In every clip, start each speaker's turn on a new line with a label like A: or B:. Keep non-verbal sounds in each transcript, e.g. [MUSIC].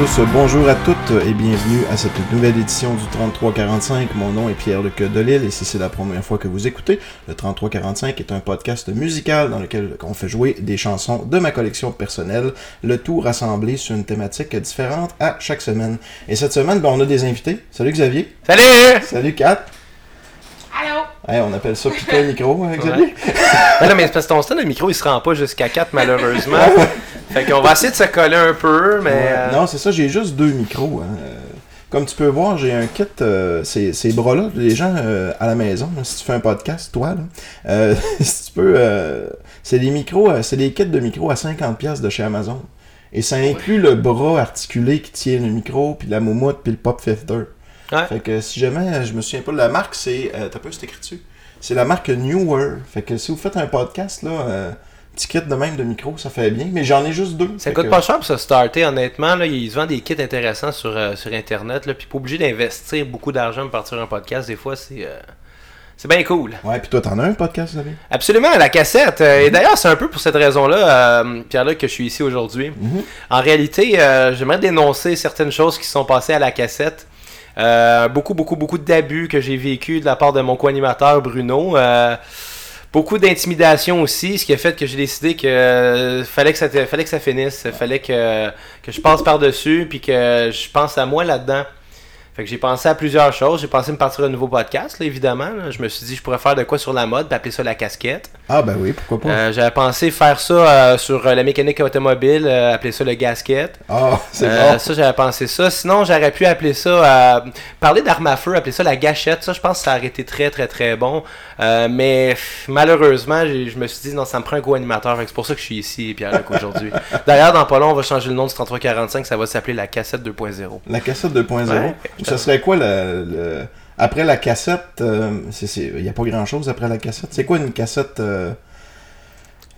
A: bonjour à tous, bonjour à toutes et bienvenue à cette nouvelle édition du 3345. Mon nom est Pierre-Luc Delille et si c'est la première fois que vous écoutez, le 3345 est un podcast musical dans lequel on fait jouer des chansons de ma collection personnelle, le tout rassemblé sur une thématique différente à chaque semaine. Et cette semaine, ben, on a des invités. Salut Xavier.
B: Salut!
A: Salut Kat.
C: Allô?
A: Hey, on appelle ça piquer le micro, hein, Xavier?
B: Non, mais parce que ton stand de micro, il se rend pas jusqu'à 4 malheureusement. [LAUGHS] fait qu'on va essayer de se coller un peu, mais.
A: Ouais.
B: euh,
A: Non, c'est ça, j'ai juste deux micros. hein. Euh, Comme tu peux voir, j'ai un kit, euh, ces, ces bras-là, les gens euh, à la maison, là, si tu fais un podcast, toi, là, euh, [LAUGHS] si tu peux, c'est des micros, c'est des kits de micros à 50$ de chez Amazon. Et ça inclut le bras articulé qui tient le micro, puis la moumoute, puis le pop filter.
B: Ouais.
A: Fait que si jamais, je me souviens pas de la marque, c'est, euh, t'as pas c'est écrit dessus? C'est la marque Newer. Fait que si vous faites un podcast, là, euh, petit kit de même de micro, ça fait bien. Mais j'en ai juste deux.
B: Ça coûte
A: que-
B: pas cher pour se starter, honnêtement. Là, ils vendent des kits intéressants sur, euh, sur Internet. Là, puis pas obligé d'investir beaucoup d'argent pour partir un podcast. Des fois, c'est. euh, C'est bien cool.
A: Ouais, puis toi, t'en as un podcast, Xavier?
B: Absolument, la cassette. Euh, Et d'ailleurs, c'est un peu pour cette raison-là, euh, Pierre-Luc, que je suis ici aujourd'hui.
A: Mhm.
B: En réalité, euh, j'aimerais dénoncer certaines choses qui sont passées à la cassette. Euh, beaucoup, beaucoup, beaucoup d'abus que j'ai vécu de la part de mon co-animateur Bruno. Euh, beaucoup d'intimidation aussi, ce qui a fait que j'ai décidé que euh, fallait que ça fallait que ça finisse, fallait que, je passe par-dessus, puis que je pense à moi là-dedans. Fait que j'ai pensé à plusieurs choses. J'ai pensé me partir un nouveau podcast, évidemment. Je me suis dit je pourrais faire de quoi sur la mode, puis appeler ça la casquette.
A: Ah, ben oui, pourquoi pas?
B: Euh, J'avais pensé faire ça euh, sur euh, la mécanique automobile, appeler ça le gasket.
A: Ah, [LAUGHS] c'est bon.
B: Ça, j'avais pensé ça. Sinon, j'aurais pu appeler ça, parler d'armes à feu, appeler ça la gâchette. Ça, je pense que ça aurait été très, très, très bon. Mais pff, malheureusement, je me suis dit, non, ça me prend un co-animateur. C'est pour ça que je suis ici, Pierre-Luc, aujourd'hui. [LAUGHS] D'ailleurs, dans pas long, on va changer le nom du 3345. Ça va s'appeler la cassette 2.0.
A: La cassette 2.0.
B: Ouais.
A: Ça serait quoi le, le- Après la cassette, il n'y a pas grand-chose après la cassette. C'est quoi une cassette... euh,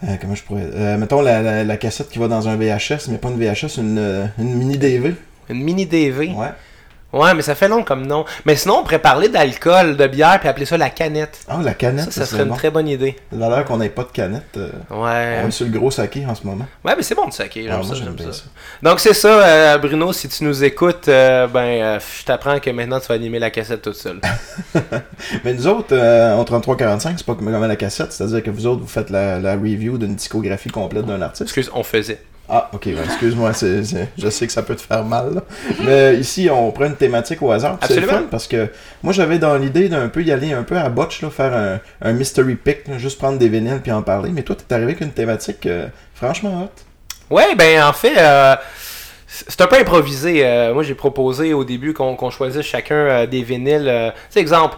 A: euh, comment je pourrais... euh, mettons la, la, la cassette qui va dans un VHS, mais pas une VHS, une, euh, une mini DV.
B: Une mini DV.
A: Ouais.
B: Ouais, mais ça fait long comme nom. Mais sinon, on pourrait parler d'alcool, de bière, puis appeler ça la canette.
A: Ah, la canette,
B: Ça,
A: ça,
B: ça serait une
A: bon.
B: très bonne idée.
A: L'air qu'on n'ait pas de canette. euh,
B: Ouais.
A: On est sur le gros saké en ce moment.
B: Ouais, mais c'est bon de
A: Ah,
B: j'aime
A: moi,
B: ça, ça.
A: ça.
B: Donc c'est ça, euh, Bruno, si tu nous écoutes, euh, ben je t'apprends que maintenant tu vas animer la cassette toute seule. [LAUGHS]
A: Mais nous autres, en 33-45, c'est pas comme la cassette, c'est-à-dire que vous autres, vous faites la, la review d'une discographie complète d'un artiste.
B: Excuse, on faisait.
A: Ah, ok, ouais, excuse-moi, c'est- c'est- je sais que ça peut te faire mal. là. Mais ici, on prend une thématique au hasard. C'est le fun parce que moi, j'avais dans l'idée d'un peu y aller un peu à botch, là, faire un, un mystery pick, là, juste prendre des vinyles puis en parler. Mais toi, t'es arrivé avec une thématique euh, franchement hot.
B: Ouais, ben en fait, euh, c'est un peu improvisé. Euh, moi j'ai proposé au début qu'on qu'on choisisse chacun des vinyles. tu sais, exemple,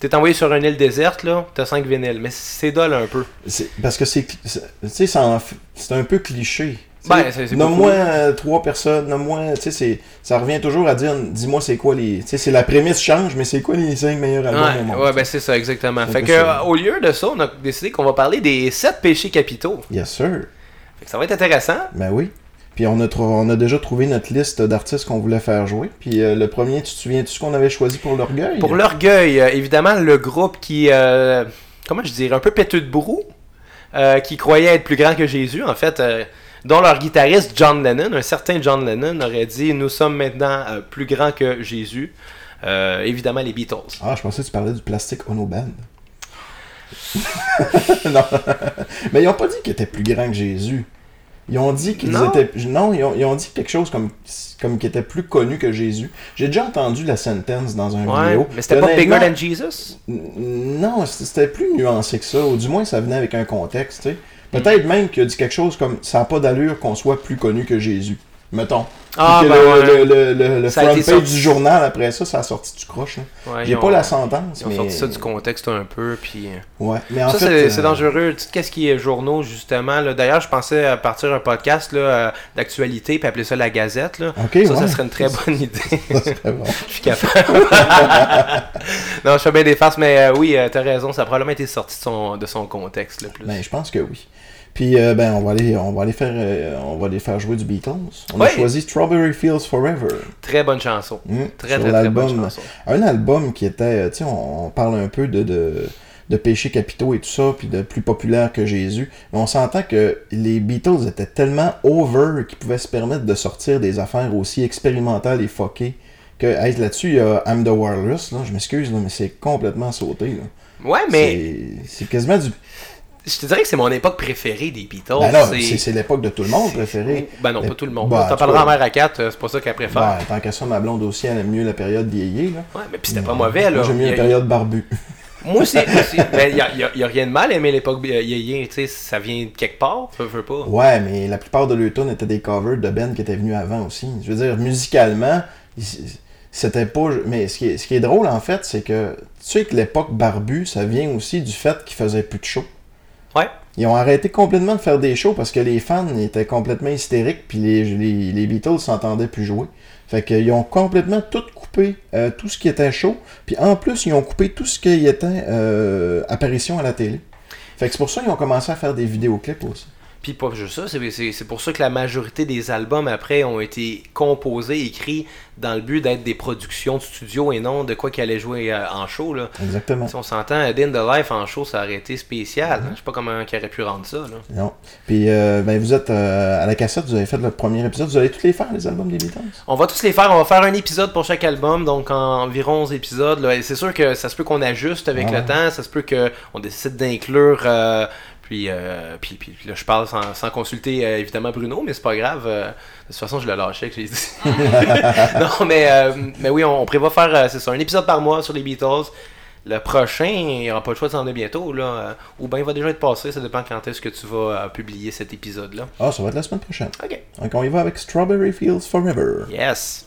B: t'es envoyé sur une île déserte, là, t'as 5 vinyles, mais c'est dole un peu.
A: C'est- Parce que c'est, c'est- tu sais, c'est un peu cliché.
B: Ben, c'est-
A: Nomme-moi euh, trois personnes, nomme-moi, tu sais, ça revient toujours à dire, dis-moi c'est quoi les, tu sais, c'est la prémisse change, mais c'est quoi les cinq meilleurs albums au
B: Ouais,
A: monde?
B: ouais, ben c'est ça, exactement. Fait que, euh, au lieu de ça, on a décidé qu'on va parler des 7 péchés capitaux.
A: Yes sir.
B: Fait que ça va être intéressant.
A: Ben oui. Puis on a, on a déjà trouvé notre liste d'artistes qu'on voulait faire jouer. Puis euh, le premier, tu te souviens-tu ce qu'on avait choisi pour l'orgueil?
B: Pour l'orgueil, euh, évidemment, le groupe qui, euh, comment je dirais, un peu péteux de brou, qui croyait être plus grand que Jésus, en fait, dont leur guitariste John Lennon, un certain John Lennon, aurait dit Nous sommes maintenant euh, plus grands que Jésus. Euh, évidemment, les Beatles.
A: Ah, je pensais que tu parlais du plastique Ono Band. [LAUGHS] non. Mais ils ont pas dit qu'ils étaient plus grands que Jésus. Ils ont dit qu'ils étaient. Non, ils ont, ils ont dit quelque chose comme, comme qu'ils étaient plus connus que Jésus. J'ai déjà entendu la sentence dans un
B: Ouais,
A: vidéo.
B: mais c'était pas bigger than Jesus?
A: Non, c'était plus nuancé que ça. Ou du moins, ça venait avec un contexte, tu sais. Peut-être même qu'il a dit quelque chose comme ça n'a pas d'allure qu'on soit plus connu que Jésus. Mettons.
B: Ah, ben
A: le, le, le, front page
B: sorti.
A: du journal après ça, ça a sorti du croche. là.
B: Ouais,
A: J'ai pas
B: ont-
A: la sentence,
B: Ils ont
A: mais.
B: sorti ça du contexte un peu, puis... euh,
A: Ouais, mais en
B: ça,
A: fait.
B: c'est
A: euh,
B: dangereux. Tu qu'est-ce qui est journaux, justement? là? D'ailleurs, je pensais à partir un podcast là, euh, d'actualité, puis appeler ça la Gazette. Là. Ça,
A: ouais.
B: ça serait une très bonne idée. [LAUGHS]
A: Ça serait bon. [LAUGHS]
B: Je suis capable. [LAUGHS] non, je fais bien des farces, mais euh, oui, euh, t'as raison, ça a probablement été sorti de son, de son contexte le plus.
A: Ben, je pense que oui. Puis, euh, ben, on va aller, on va aller faire, euh, on va aller faire jouer du Beatles. On a choisi Strawberry Fields Forever.
B: Très bonne chanson.
A: Hmm,
B: Très,
A: sur
B: très, très bonne chanson.
A: Un album qui était, euh, tu sais, on, on parle un peu de, de, de péchés capitaux et tout ça, puis de plus populaire que Jésus. Mais on s'entend que les Beatles étaient tellement over qu'ils pouvaient se permettre de sortir des affaires aussi expérimentales et fuckées. Que hey, là-dessus, il y a I'm the Wireless, là, je m'excuse, mais c'est complètement sauté. Là.
B: Ouais, mais
A: C'est quasiment du.
B: Je te dirais que c'est mon époque préférée des Beatles.
A: Ben
B: C'est-
A: l'époque de tout le monde préféré.
B: Ben non, pas tout le monde.
A: Bah,
B: T'en parleras à mère à 4, c'est pas ça qu'elle préfère.
A: Ben, tant qu'à ça, ma blonde aussi, elle aime mieux la période vieillir. Là.
B: Ouais, mais puis c'était pas mauvais, là.
A: J'aime mieux la période barbue. [LAUGHS]
B: Moi aussi, il y a, y rien de mal à aimer l'époque euh, yéyé, tu sais, ça vient de quelque part, veux, veux pas.
A: Ouais, mais la plupart de tunes étaient des covers de Ben qui étaient venus avant aussi. Je veux dire, musicalement, c'était pas. Mais ce qui est, ce qui est drôle en fait, c'est que tu sais que l'époque barbu, ça vient aussi du fait qu'ils faisaient plus de shows. Ils ont arrêté complètement de faire des shows parce que les fans étaient complètement hystériques puis les, les, les Beatles s'entendaient plus jouer. Fait qu'ils ont complètement tout coupé, euh, tout ce qui était show. Puis en plus, ils ont coupé tout ce qui était euh, apparition à la télé. Fait que c'est pour ça qu'ils ont commencé à faire des vidéoclips aussi.
B: Puis pas juste ça, c'est- pour ça que la majorité des albums après ont été composés, écrits dans le but d'être des productions de studio et non de quoi qu'ils allaient jouer euh, en show. Là.
A: Exactement.
B: Si on s'entend, Day in the Life en show, ça aurait été spécial. hein. Je sais pas comment ils auraient pu rendre ça. Là.
A: Non. Puis euh, ben, vous êtes euh, à la cassette, vous avez fait le premier épisode. Vous allez tous les faire, les albums des Beatles?
B: On va tous les faire, on va faire un épisode pour chaque album, donc environ 11 épisodes. C'est sûr que ça se peut qu'on ajuste avec
A: Ouais.
B: le temps, ça se peut qu'on décide d'inclure. Puis, euh, puis, puis, là, je parle sans, sans consulter euh, évidemment Bruno, mais c'est pas grave. euh, de toute façon, je le lâchais que j'ai dit. [LAUGHS] non, mais, euh, mais oui, on, on prévoit faire c'est ça, un épisode par mois sur les Beatles. Le prochain, il n'y aura pas le choix de s'en aller bientôt, là. ou bien il va déjà être passé, ça dépend quand est-ce que tu vas publier cet épisode-là.
A: Ah, ça va être la semaine prochaine.
B: Ok.
A: Donc on y va avec Strawberry Fields Forever.
B: Yes.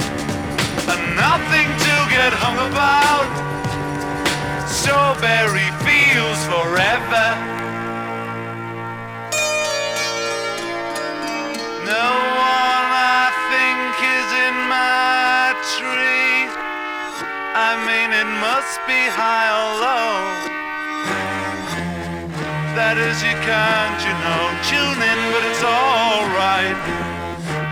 C: and nothing to get hung about. Strawberry fields forever. No one I think is in my tree. I mean, it must be high or low. That is, you can't, you know, tune in, but it's alright.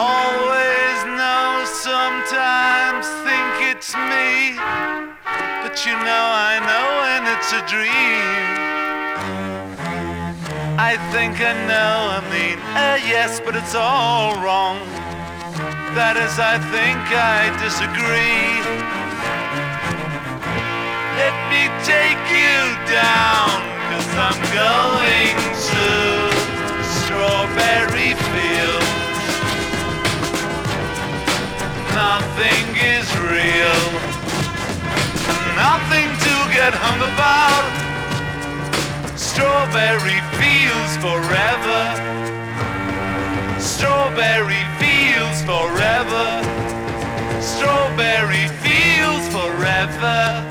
C: Always know, sometimes think it's me. But you know, I know when it's a dream. I think I know, I mean, uh, yes, but it's all wrong. That is, I think I disagree. Let me take you down, cause I'm going to Strawberry Fields. Nothing is real, nothing to get hung about. Strawberry fields forever. Strawberry fields forever. Strawberry fields forever.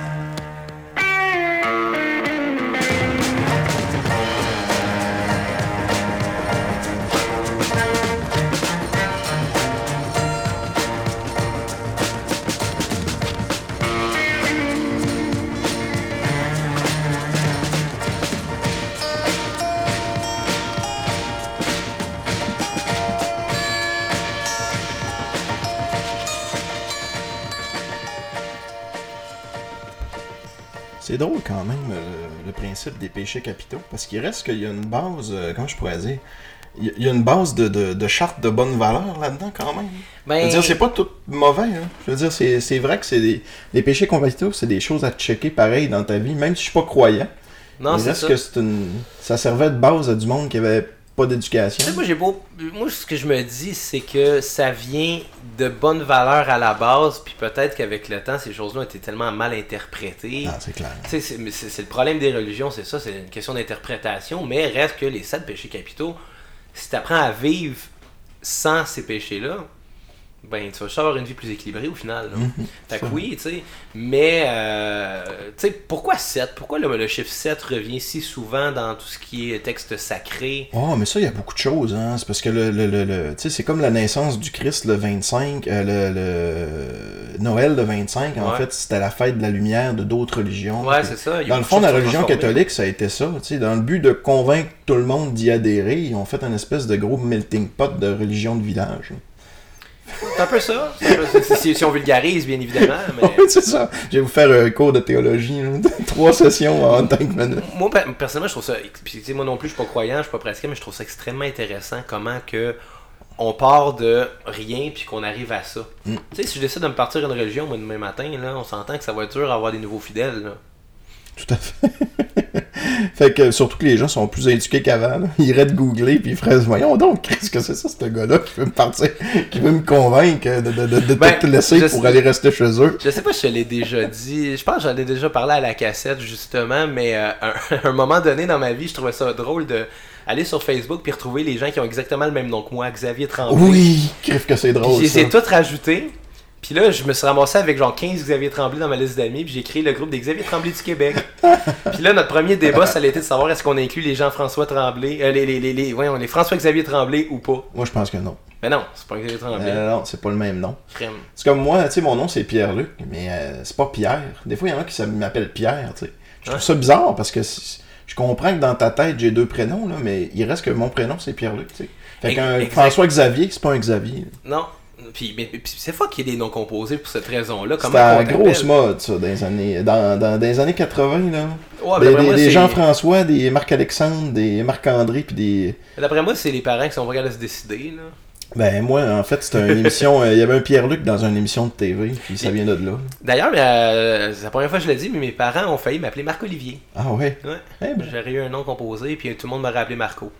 A: C'est drôle quand même, euh, le principe des péchés capitaux, parce qu'il reste qu'il y a une base, euh, comment je pourrais dire, il y a- une base de, de, de charte de bonne valeur là-dedans quand même. Je
B: Ben,
A: veux dire, c'est pas tout mauvais. Hein. Je veux dire, c'est c'est vrai que c'est des, les péchés capitaux, c'est des choses à checker pareil dans ta vie, même si je suis pas croyant.
B: non, c'est
A: reste
B: ça.
A: que c'est une, ça servait de base à du monde qui avait pas d'éducation.
B: Tu sais, moi, j'ai beau... moi, ce que je me dis, c'est que ça vient de bonnes valeurs à la base, puis peut-être qu'avec le temps, ces choses-là ont été tellement mal interprétées.
A: Ah, c'est clair.
B: Tu sais, c'est mais c'est- c'est le problème des religions, c'est ça, c'est une question d'interprétation, mais reste que les sept péchés capitaux, si tu apprends à vivre sans ces péchés-là, ben tu vas juste avoir une vie plus équilibrée au final. là. Fait que oui, tu sais, mais euh, tu sais, pourquoi 7 Pourquoi le, le chiffre 7 revient si souvent dans tout ce qui est texte sacré?
A: Oh, mais ça, il y a beaucoup de choses. Hein. C'est parce que le, le, le, tu sais, c'est comme la naissance du Christ le 25, euh, le, le Noël le 25. En
B: Ouais.
A: fait, c'était la fête de la lumière de d'autres religions.
B: Ouais, c'est ça.
A: Dans le fond, la religion catholique, ça a été ça. tu sais, Dans le but de convaincre tout le monde d'y adhérer, ils ont fait un espèce de gros melting pot de religion de village. [LAUGHS]
B: C'est un peu ça. si, on vulgarise, bien évidemment, [LAUGHS] mais.
A: Oui, c'est ça. Je vais vous faire un cours de théologie. [LAUGHS] Trois sessions en 5 minutes.
B: Moi, per- personnellement, je trouve ça. Puis, tu sais, moi non plus, je suis pas croyant, je suis pas pratiquant, mais je trouve ça extrêmement intéressant comment que on part de rien puis qu'on arrive à ça.
A: Mm.
B: Tu sais, si je décide de me partir une religion, moi, demain matin, là, on s'entend que ça va être dur d'avoir des nouveaux fidèles. Là.
A: Tout à fait. Fait que surtout que les gens sont plus éduqués qu'avant. Ils iraient de googler puis ils feraient Voyons donc, qu'est-ce que c'est ça, ce gars-là qui veut me partir, qui veut me convaincre de, de, de, de
B: Ben,
A: tout laisser pour
B: sais-
A: aller rester chez eux?
B: Je sais pas si je te l'ai déjà dit. Je pense que j'en ai déjà parlé à la cassette, justement, mais euh, à [LAUGHS] un, un moment donné dans ma vie, je trouvais ça drôle de aller sur Facebook puis retrouver les gens qui ont exactement le même nom que moi, Xavier Tremblay.
A: Oui, crève que c'est drôle.
B: je les ai
A: Ça.
B: toutes rajoutées. Puis là, je me suis ramassé avec genre 15 Xavier Tremblay dans ma liste d'amis. Puis j'ai créé le groupe des Xavier Tremblay du Québec. [LAUGHS] puis là, notre premier débat, ça a été de savoir est-ce qu'on inclut les Jean-François Tremblay, euh, les, les, les, les, voyons, les François-Xavier Tremblay ou pas.
A: Moi, je pense que non.
B: Mais non, c'est pas Xavier Tremblay.
A: Euh, non, c'est pas le même nom.
B: Crème.
A: C'est comme moi, tu sais, mon nom c'est Pierre-Luc, mais euh, c'est pas Pierre. Des fois, il y en a qui m'appellent Pierre, tu sais. Je trouve ça bizarre parce que je comprends que dans ta tête, j'ai deux prénoms, là, mais il reste que mon prénom c'est Pierre-Luc, tu sais. Fait qu'un. François-Xavier, c'est pas un Xavier.
B: Non. Puis, mais, puis c'est pas qu'il y ait des noms composés pour cette raison-là.
A: C'était à la grosse mode, ça, dans les années, dans, dans, dans les années 80, là.
B: Ouais,
A: des Jean-François, des Marc-Alexandre, des Marc-André, puis des...
B: D'après moi, c'est les parents qui sont capables de se décider. Là.
A: Ben, moi, en fait, c'était une émission... euh, Il y avait un Pierre-Luc dans une émission de TV, puis ça vient de là.
B: D'ailleurs, euh, c'est la première fois que je l'ai dit, mais mes parents ont failli m'appeler Marc-Olivier.
A: Ah ouais?
B: Ouais.
A: Eh ben,
B: J'aurais eu un nom composé, puis tout le monde m'aurait appelé Marco.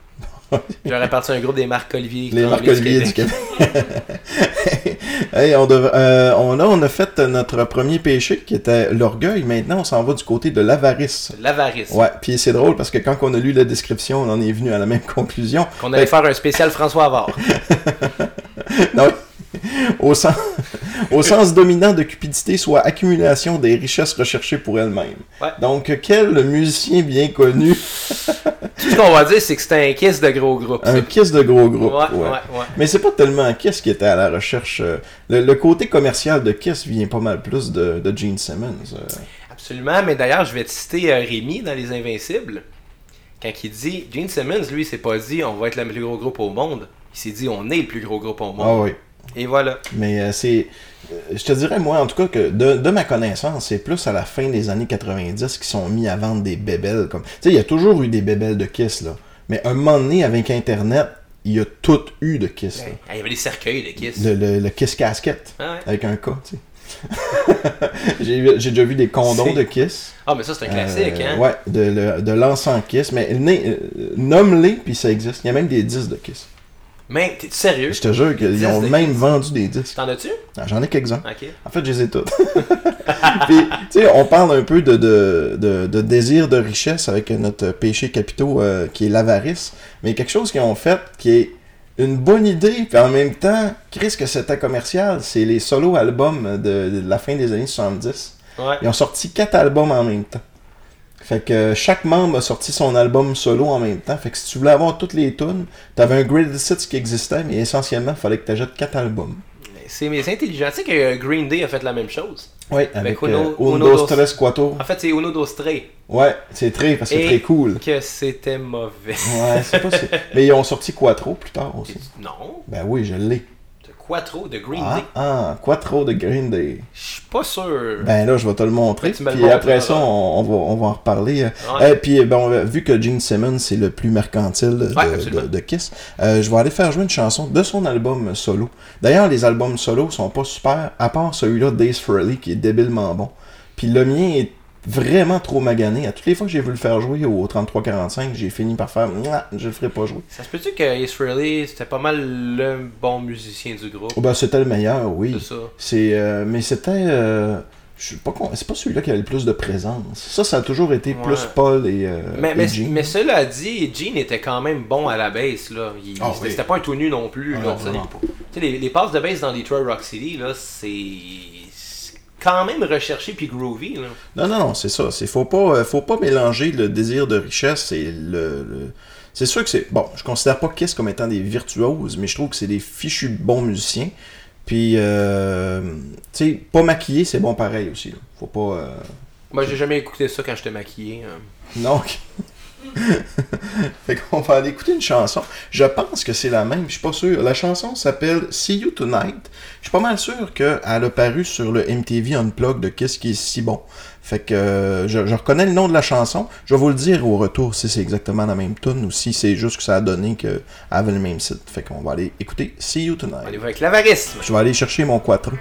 B: J'aurais parti un groupe des Marc-Olivier.
A: Les
B: Tremblay
A: Marc-Olivier du Québec. [LAUGHS] hey, on, dev- euh, on, là, on a fait notre premier péché qui était l'orgueil. Maintenant, on s'en va du côté de l'avarice.
B: L'avarice.
A: Ouais, puis c'est drôle parce que quand on a lu la description, on en est venu à la même conclusion.
B: Qu'on allait faire un spécial François Havard. [LAUGHS]
A: Non, [LAUGHS] au, sens, [LAUGHS] au sens dominant de cupidité, soit accumulation des richesses recherchées pour elles-mêmes.
B: Ouais.
A: Donc, quel musicien bien connu, [LAUGHS]
B: Tout ce qu'on va dire, c'est que c'était un kiss de gros groupe.
A: un kiss de gros groupe.
B: Ouais.
A: Mais c'est pas tellement Kiss qui était à la recherche. euh, Le, le côté commercial de Kiss vient pas mal plus de, de Gene Simmons. euh.
B: Absolument, mais d'ailleurs, je vais te citer euh, Rémi dans Les Invincibles. Quand il dit, Gene Simmons, lui, il s'est pas dit on va être le plus gros groupe au monde. Il s'est dit on est le plus gros groupe au monde.
A: Ah oui.
B: Et voilà.
A: Mais euh, c'est. euh, Je te dirais, moi, en tout cas, que de, de ma connaissance, c'est plus à la fin des années 90 qu'ils sont mis à vendre des bébelles. Comme... Tu sais, il y a toujours eu des bébelles de Kiss, là. Mais un moment donné, avec Internet, il y a tout eu de Kiss.
B: Ah, Il y avait des cercueils de kiss.
A: Le, le, le Kiss Casquette,
B: Ah, ouais.
A: avec un K, tu sais. [LAUGHS] J'ai déjà vu des condoms de Kiss.
B: Ah, mais ça, c'est un classique,
A: Euh,
B: hein.
A: Ouais, de, de l'encens Kiss. Mais nomme-les, puis ça existe. Il y a même des disques de Kiss.
B: Mais, t'es sérieux?
A: Je te jure qu'ils ont même vendu des disques.
B: T'en as-tu?
A: Ah, J'en ai quelques-uns. En fait, je les ai toutes. [LAUGHS] Puis, tu sais, on parle un peu de, de, de, de désir de richesse avec notre péché capitaux euh, qui est l'avarice. Mais quelque chose qu'ils ont fait qui est une bonne idée, puis en même temps, Chris, que c'était commercial, c'est les solo albums de, de la fin des années 70.
B: Ouais.
A: Ils ont sorti quatre albums en même temps. Fait que chaque membre a sorti son album solo en même temps. Fait que si tu voulais avoir toutes les tunes, t'avais un Greatest Hits qui existait, mais essentiellement, il fallait que t'achètes quatre albums.
B: C'est intelligent. Tu sais que euh, Green Day a fait la même chose.
A: Oui, avec
B: Uno-
A: euh,
B: Uno
A: Uno,
B: dos-
A: Tres, Quattro.
B: En fait, c'est Uno Dos Tre.
A: Ouais, c'est très, parce que c'est très cool.
B: Que c'était mauvais.
A: Ouais, c'est pas. [LAUGHS] Mais ils ont sorti Quattro plus tard aussi.
B: Non.
A: Ben oui, je l'ai.
B: Quattro de Green
A: Ah,
B: Day.
A: ah, Quattro de Green Day.
B: Je suis pas sûr.
A: Ben là, je vais te le montrer.
B: Le
A: Puis après ça, on, on va, on va en reparler.
B: Ouais.
A: Et puis, ben, vu que Gene Simmons, c'est le plus mercantile de,
B: Ouais,
A: de-
B: absolument.
A: de Kiss, euh, je vais aller faire jouer une chanson de son album solo. D'ailleurs, les albums solo sont pas super, à part celui-là, Days Frehley, qui est débilement bon. Puis le mien est vraiment trop magané. À toutes les fois que j'ai voulu le faire jouer au 33-45, j'ai fini par faire je le ferai pas jouer.
B: Ça se peut-tu que Frehley, c'était pas mal le bon musicien du groupe?
A: Oh, ben, c'était le meilleur, oui.
B: C'est ça.
A: C'est, euh, mais c'était. euh, je suis pas con- c'est pas celui-là qui avait le plus de présence. Ça, ça a toujours été
B: Ouais.
A: plus Paul et, euh,
B: Mais,
A: et
B: mais,
A: Gene.
B: mais cela dit, Gene était quand même bon à la bass. Là. Il-
A: Ah,
B: c'était,
A: oui.
B: pas un tout nu non plus.
A: Ah,
B: là.
A: non,
B: sais,
A: vraiment
B: les- les, passes de bass dans Detroit Rock City, là, c'est quand même recherché puis groovy. Là.
A: Non, non, non, c'est ça. C'est faut pas, euh, faut pas mélanger le désir de richesse et le. le- C'est sûr que c'est. Bon, je considère pas Kiss comme étant des virtuoses, mais je trouve que c'est des fichus bons musiciens. Puis, euh, tu sais, pas maquillé, c'est bon pareil aussi. là. Faut pas. euh,
B: Moi, j'ai jamais écouté ça quand j'étais maquillé. hein.
A: Non. [LAUGHS] fait qu'on va aller écouter une chanson. Je pense que c'est la même, je suis pas sûr. La chanson s'appelle See You Tonight. Je suis pas mal sûr qu'elle a paru sur le MTV Unplugged de Qu'est-ce qui est si bon. Fait que euh, je, je reconnais le nom de la chanson. Je vais vous le dire au retour si c'est exactement la même tune ou si c'est juste que ça a donné qu'elle avait le même site. Fait qu'on va aller écouter See You Tonight.
B: Va avec l'avarisme.
A: Je vais aller chercher mon quattro.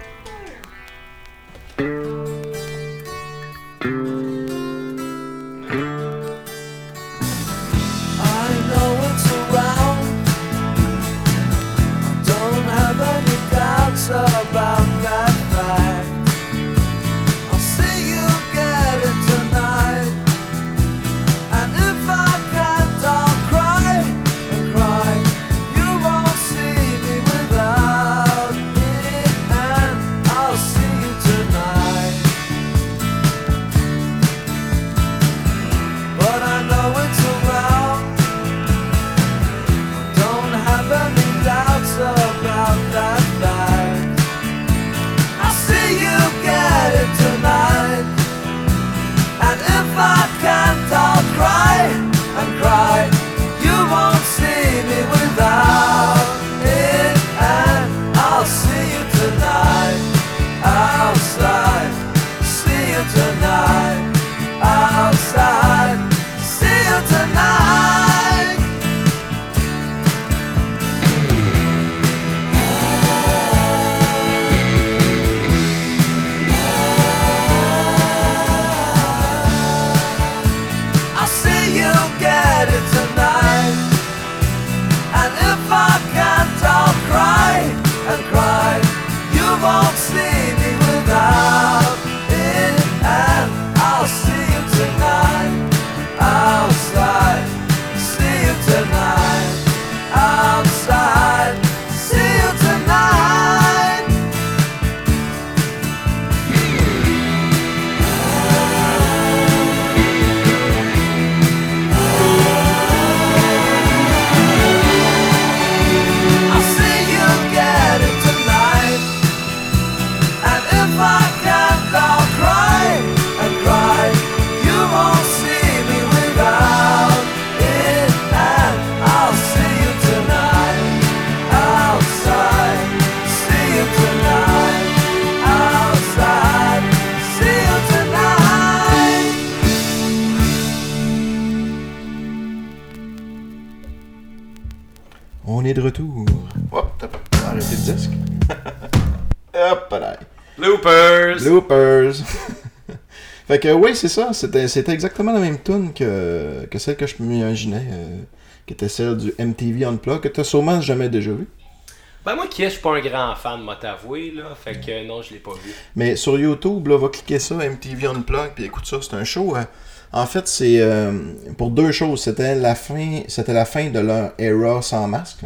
A: Est de retour. Hop, t'as pas arrêté le disque. [LAUGHS] Hop là.
B: Loopers!
A: Loopers. fait que oui, c'est ça. C'était, c'était exactement la même tune que, que celle que je m'imaginais, euh, qui était celle du MTV Unplugged, que t'as sûrement jamais déjà vu.
B: Ben moi qui est, je suis pas un grand fan, m'a t'avouer, là. Fait que non, je l'ai pas vu.
A: Mais sur YouTube, là, va cliquer ça, MTV Unplugged, puis écoute ça, c'est un show. euh, en fait, c'est euh, pour deux choses. C'était la fin, c'était la fin de leur era sans masque.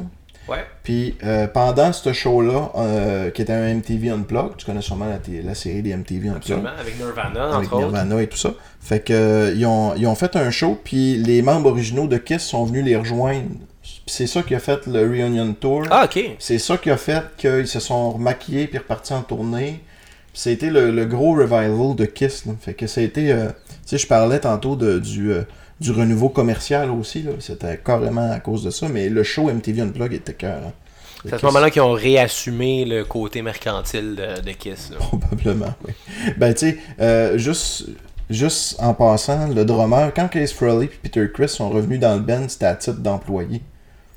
B: Ouais.
A: Puis euh, pendant ce show-là, euh, qui était un MTV Unplugged, tu connais sûrement la, série des MTV Unplugged.
B: Absolument. Avec Nirvana,
A: avec
B: entre autres.
A: Nirvana et tout ça. Fait que ils, ont, ils ont fait un show, puis les membres originaux de Kiss sont venus les rejoindre. C'est ça qui a fait le Reunion Tour.
B: Ah, ok.
A: C'est ça qui a fait qu'ils se sont remaquillés puis repartis en tournée. Été le, le gros revival de Kiss. là. Fait que ça a été. euh, tu sais, je parlais tantôt de, du, euh, du renouveau commercial aussi. là. C'était carrément à cause de ça. Mais le show MTV Unplugged était cœur. hein.
B: C'est à ce moment-là qu'ils ont réassumé le côté mercantile de, de Kiss. là.
A: Probablement, oui. Ben, tu sais, euh, juste, juste en passant, le drummer, quand Case Froley et Peter Chris sont revenus dans le band, c'était à titre d'employé.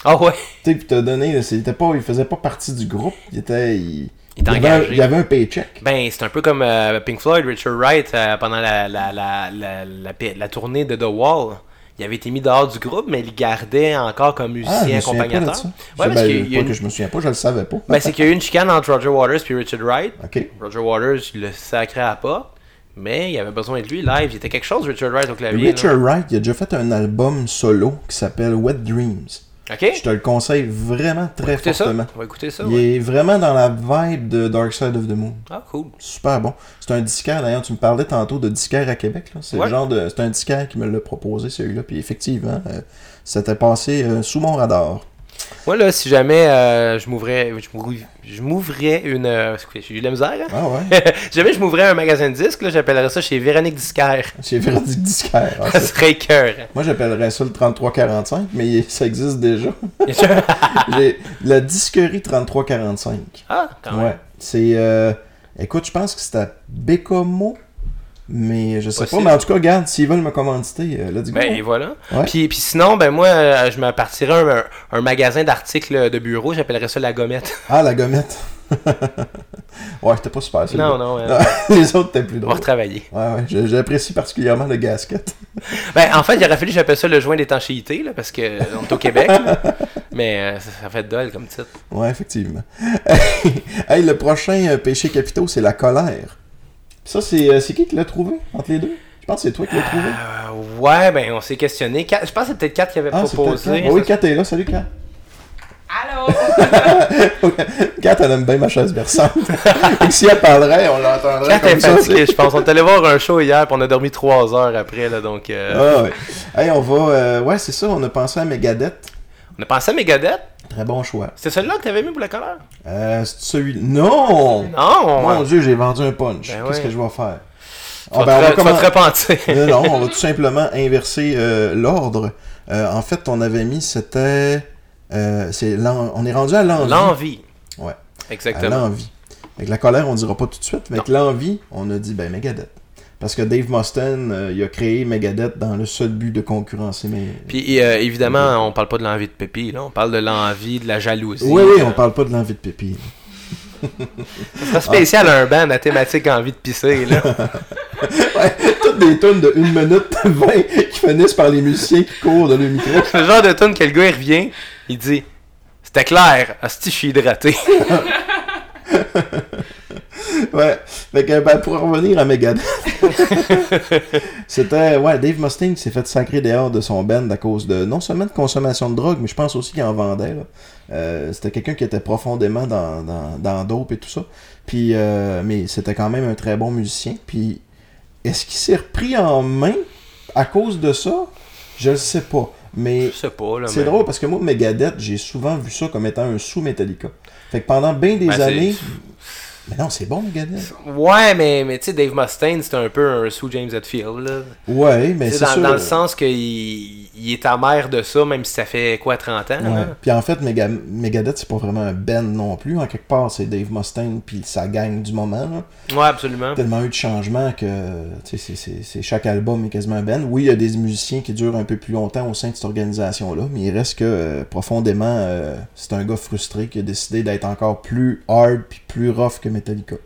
B: Ah ouais,
A: Tu sais, puis t'as donné, c'était pas, il faisait pas partie du groupe, il était. Il,
B: Il
A: il avait, un- avait paycheck.
B: ben c'est un peu comme euh, Pink Floyd, Richard Wright, euh, pendant la, la, la, la, tournée de The Wall. Il avait été mis dehors du groupe, mais il gardait encore comme
A: Ah,
B: musicien accompagnateur.
A: ça.
B: Ouais,
A: Je-
B: parce
A: ben,
B: qu'il y a
A: pas
B: une-
A: que je me souviens pas, je le savais pas.
B: Ben, c'est qu'il y a eu une chicane entre Roger Waters et Richard Wright. Roger Waters, il le sacré à pas, mais il avait besoin de lui live. Il était quelque chose, Richard Wright, au clavier.
A: Richard Wright, il a déjà fait un album solo qui s'appelle Wet Dreams. Je te le conseille vraiment très
B: écoutez ça.
A: fortement.
B: On va écouter ça.
A: Il
B: ouais.
A: est vraiment dans la vibe de Dark Side of the Moon.
B: Ah, cool.
A: Super bon. C'est un disquaire, d'ailleurs, tu me parlais tantôt de disquaire à Québec. là. C'est
B: Ouais.
A: le genre de. C'est un disquaire qui me l'a proposé, celui-là. Puis effectivement, euh, c'était passé euh, sous mon radar.
B: Moi, là, si jamais euh, je m'ouvrais je m'ouvrais- une. euh, J'ai eu de la misère, hein?
A: Ah ouais? [LAUGHS]
B: si jamais je m'ouvrais un magasin de disques, là, j'appellerais ça chez Véronique Disquaire. [LAUGHS]
A: Chez Véronique Disquaire. Ah,
B: Ça serait cœur.
A: Moi, j'appellerais ça le 3345, mais ça existe déjà. [LAUGHS] La disquerie 3345.
B: ah, quand même.
A: Ouais. C'est. euh, Écoute, je pense que c'est à Bécomo. Mais je sais
B: Possible.
A: pas. Mais en tout cas, regarde, s'ils veulent me commanditer, euh, let's go.
B: Ben, et voilà.
A: Ouais.
B: Puis, puis sinon, ben moi, euh, je me partirais un, un magasin d'articles de bureau, j'appellerais ça la gommette. [LAUGHS]
A: Ah, la gommette. [LAUGHS] ouais, c'était pas super. celui-là.
B: non, non, [LAUGHS] euh,
A: Les autres étaient plus
B: on va retravailler.
A: Ouais, ouais, j'apprécie particulièrement le gasket.
B: Ben, en fait, il aurait fallu que j'appelle ça le joint d'étanchéité, là, parce que euh, on est au Québec. là. Mais euh, ça, fait dol comme titre.
A: Ouais, effectivement. hey, le prochain péché capitaux, c'est la colère. Ça, c'est euh, c'est qui qui l'a trouvé entre les deux? Je pense que c'est toi qui l'as trouvé.
B: Euh, ouais, ben, on s'est questionné. Kat- je pense que c'est peut-être Kat qui avait
A: Ah,
B: proposé.
A: Kat. Ah oui, Kat est là. Salut, Kat.
D: Allô? [LAUGHS]
A: Kat, elle aime bien ma chaise berçante. [LAUGHS] Et si elle parlerait, on l'entendrait
B: Kat
A: comme
B: est
A: ça.
B: fatiguée, je pense. On est allé voir un show hier, puis on a dormi trois heures après, là, donc... euh,
A: Ah ouais. Hey, on va... euh, ouais, c'est ça, on a pensé à Megadeth.
B: On a pensé à Megadeth?
A: Très bon choix.
B: C'est celui-là que t'avais mis pour la colère?
A: Euh, c'est celui... Non!
B: Non!
A: Mon Dieu, j'ai vendu un punch.
B: Ben
A: Qu'est-ce que je vais faire? Ah, ben, on va
B: vas te repentir.
A: non, non, on va [LAUGHS] tout simplement inverser euh, l'ordre. Euh, en fait, on avait mis, c'était... euh, c'est on est rendu à l'envie.
B: L'envie.
A: Ouais. À
B: Exactement.
A: l'envie. Avec la colère, on dira pas tout de suite, mais avec l'envie, on a dit, ben, Megadeth. Parce que Dave Mustaine, euh, il a créé Megadeth dans le seul but de concurrencer mes...
B: Puis euh, évidemment, on parle pas de l'envie de Pépi, là. On parle de l'envie, de la jalousie.
A: Oui, oui, on parle pas de l'envie de Pépi. [LAUGHS]
B: C'est spécial un band à thématique envie de pisser, là. [LAUGHS]
A: Ouais, toutes des tonnes de 1 minute 20 qui finissent par les musiciens qui courent dans le micro. [LAUGHS]
B: C'est le genre de tune que le gars, il revient, il dit C'était clair, asti, je suis hydraté. [LAUGHS]
A: Ouais. Fait que, ben, pour en revenir à Megadeth, [LAUGHS] c'était, ouais, Dave Mustaine s'est fait sacrer dehors de son band à cause de, non seulement de consommation de drogue, mais je pense aussi qu'il en vendait, là. Euh, c'était quelqu'un qui était profondément dans, dans, dans dope et tout ça. Puis, euh, mais c'était quand même un très bon musicien. Puis, est-ce qu'il s'est repris en main à cause de ça? Je le sais pas. Mais
B: Je sais pas, là.
A: c'est drôle parce que moi, Megadeth, j'ai souvent vu ça comme étant un sous-Metallica. Fait que pendant bien des
B: Ben,
A: années. Mais non, c'est bon, Megadeth.
B: Ouais, mais, mais tu sais, Dave Mustaine, c'est un peu un sous James Hetfield, là.
A: Ouais, mais c'est
B: dans,
A: sûr.
B: dans le sens qu'il il est amer de ça, même si ça fait quoi, 30 ans?
A: Ouais. Puis en fait, Mega- Megadeth, c'est pas vraiment un band non plus. En quelque part, c'est Dave Mustaine puis sa gang du moment. Là.
B: Ouais, absolument.
A: Tellement eu de changements que tu sais, c'est- c'est c'est- chaque album est quasiment un band. Oui, il y a des musiciens qui durent un peu plus longtemps au sein de cette organisation-là, mais il reste que euh, profondément, euh, c'est un gars frustré qui a décidé d'être encore plus hard puis plus rough que Metallica.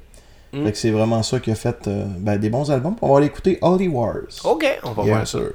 B: Mm.
A: Fait que c'est vraiment ça qui a fait euh, ben, des bons albums. On va aller écouter Holy Wars.
B: Ok, on va
A: Bien
B: voir ça.
A: sûr.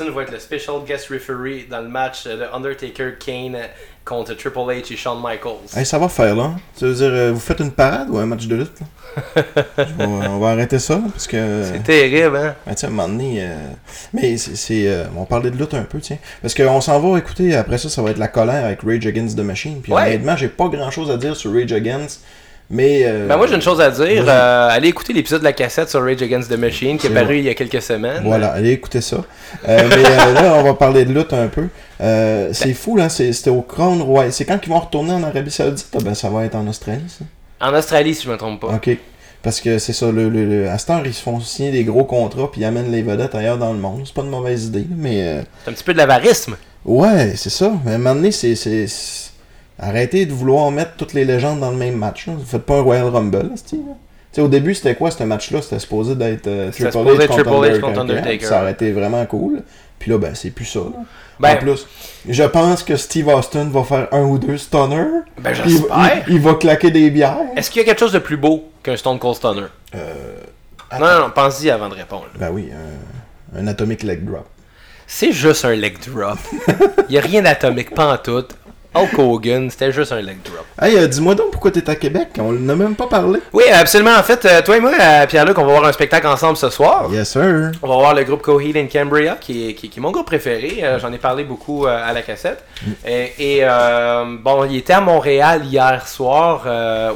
B: Austin va être le special guest referee dans le match de Undertaker Kane contre Triple H et Shawn Michaels.
A: Hey, ça va faire là. Ça veut dire, euh, vous faites une parade ou un match de lutte? [LAUGHS] vais- on va arrêter ça parce que.
B: C'est terrible, hein?
A: Ben, sais, à un moment donné, euh, Mais c'est. euh, on parlait de lutte un peu, tiens. Parce qu'on s'en va écouter, après ça, ça va être la colère avec Rage Against the Machine. Puis
B: Ouais.
A: honnêtement, j'ai pas grand chose à dire sur Rage Against. Mais. euh,
B: Ben moi j'ai une chose à dire, euh, allez écouter l'épisode de la cassette sur Rage Against the Machine qui est paru
A: vrai.
B: il y a quelques semaines.
A: Voilà, allez écouter ça. Euh, mais là, on va parler de lutte un peu. C'est fou, là. C'était au Crown Royal. C'est quand qu'ils vont retourner en Arabie Saoudite? Ah, Ben, ça va être en Australie, ça.
B: En Australie si je me trompe pas.
A: Ok. Parce que c'est ça, le, le, le- à cette heure, ils se font signer des gros contrats puis ils amènent les vedettes ailleurs dans le monde. C'est pas une mauvaise idée, mais.
B: C'est un petit peu de l'avarisme.
A: Ouais, c'est ça. Mais à un moment donné, c'est. Arrêtez de vouloir mettre toutes les légendes dans le même match. Là. Vous faites pas un Royal Rumble, sais, au début, c'était quoi ce match-là? C'était supposé d'être euh, Triple
B: supposé
A: H contre
B: Triple H
A: Undertaker.
B: contre Undertaker,
A: Ça aurait été vraiment cool. Puis là, ben, c'est plus ça.
B: Ben-
A: en plus, je pense que Steve Austin va faire un ou deux stunners.
B: Ben,
A: il,
B: j'espère.
A: il- il va claquer des bières.
B: Est-ce qu'il y a quelque chose de plus beau qu'un Stone Cold Stunner?
A: Euh,
B: Non, non, non, pense-y avant de répondre.
A: Ben oui, un, un Atomic Leg Drop.
B: C'est juste un leg drop. [LAUGHS] Il y a rien d'atomique, pas en tout. Hulk Hogan, c'était juste un leg drop.
A: Hey, euh, dis-moi donc pourquoi t'es à Québec? On n'a même pas parlé.
B: Oui, absolument. En fait, euh, toi et moi, euh, Pierre-Luc, on va voir un spectacle ensemble ce soir.
A: Yes, sir.
B: On va voir le groupe Coheed and Cambria, qui est, qui, qui est mon groupe préféré. Euh, J'en ai parlé beaucoup à la cassette. Et, et, euh, bon, il était à Montréal hier soir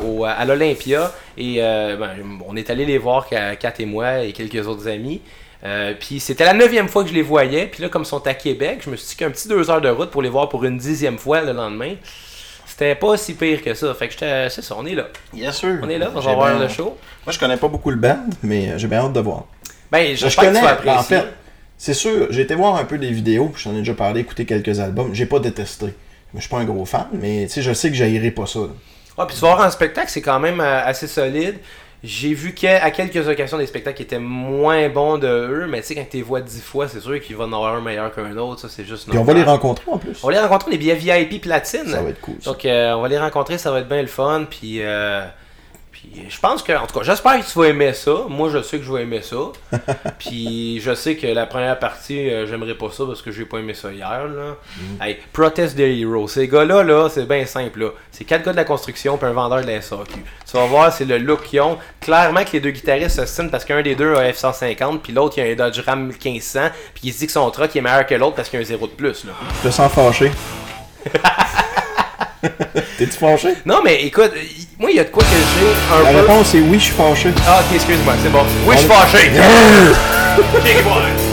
B: au, à l'Olympia. Et ben, on est allé les voir, Kat et moi et quelques autres amis. Euh, puis c'était la neuvième fois que je les voyais. Puis là, comme ils sont à Québec, je me suis dit qu'un petit deux heures de route pour les voir pour une dixième fois le lendemain. C'était pas si pire que ça. Fait que j'étais- c'est ça, on est là.
A: Yes, sir.
B: On est là, on va voir
A: bien-
B: le show.
A: Moi, je connais pas beaucoup le band, mais euh, j'ai bien hâte de voir.
B: Ben,
A: Je
B: j'espère que
A: connais,
B: tu vas
A: en fait, c'est sûr, j'ai été voir un peu des vidéos, puis j'en ai déjà parlé, écouté quelques albums. J'ai pas détesté. Mais je suis pas un gros fan, mais tu sais, je sais que j'haïrai pas ça. là.
B: Ouais, puis tu vas voir en spectacle, c'est quand même euh, assez solide. J'ai vu qu'à à quelques occasions des spectacles qui étaient moins bons de eux, mais tu sais, quand tu les vois dix fois, c'est sûr qu'il va en avoir un meilleur qu'un autre, ça c'est juste
A: Puis on va les rencontrer en plus.
B: On va les rencontrer, les billets VIP platine.
A: Ça va être cool. ça.
B: Donc euh, on va les rencontrer, ça va être bien le fun, puis... euh, puis je pense que, en tout cas, j'espère que tu vas aimer ça. Moi, je sais que je vais aimer ça. [LAUGHS] puis je sais que la première partie, euh, j'aimerais pas ça parce que j'ai pas aimé ça hier. Là.
A: Mm.
B: Hey, Protest the Hero. Ces gars-là, là, c'est bien simple. là. C'est quatre gars de la construction puis un vendeur de la SAQ. Tu vas voir, c'est le look qu'ils ont. Clairement que les deux guitaristes se signent parce qu'un des deux a un F-150 puis l'autre, il a un Dodge Ram 1500 puis il se dit que son truck est meilleur que l'autre parce qu'il a un zéro de plus. Là.
A: Je te sens fâché. [LAUGHS] [LAUGHS] T'es-tu fâché?
B: Non, mais écoute, moi, il y a de quoi que j'ai un
A: La
B: peu...
A: réponse est oui, je suis fâché.
B: Ah, ok, excuse-moi, c'est bon. Oui, je suis fâché. [LAUGHS]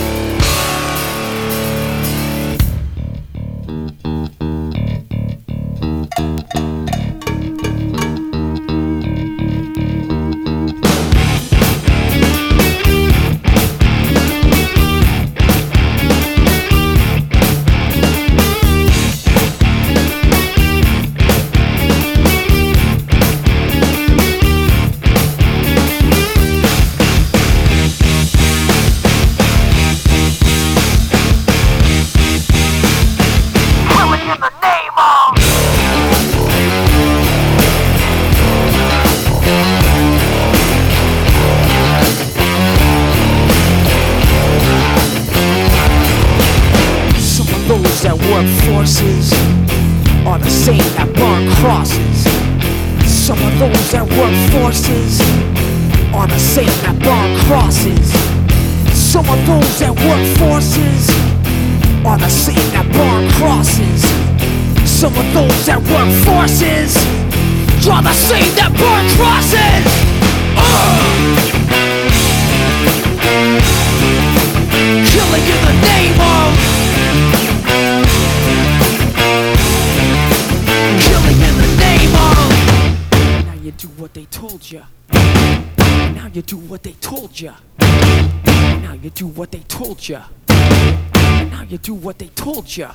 E: плеча.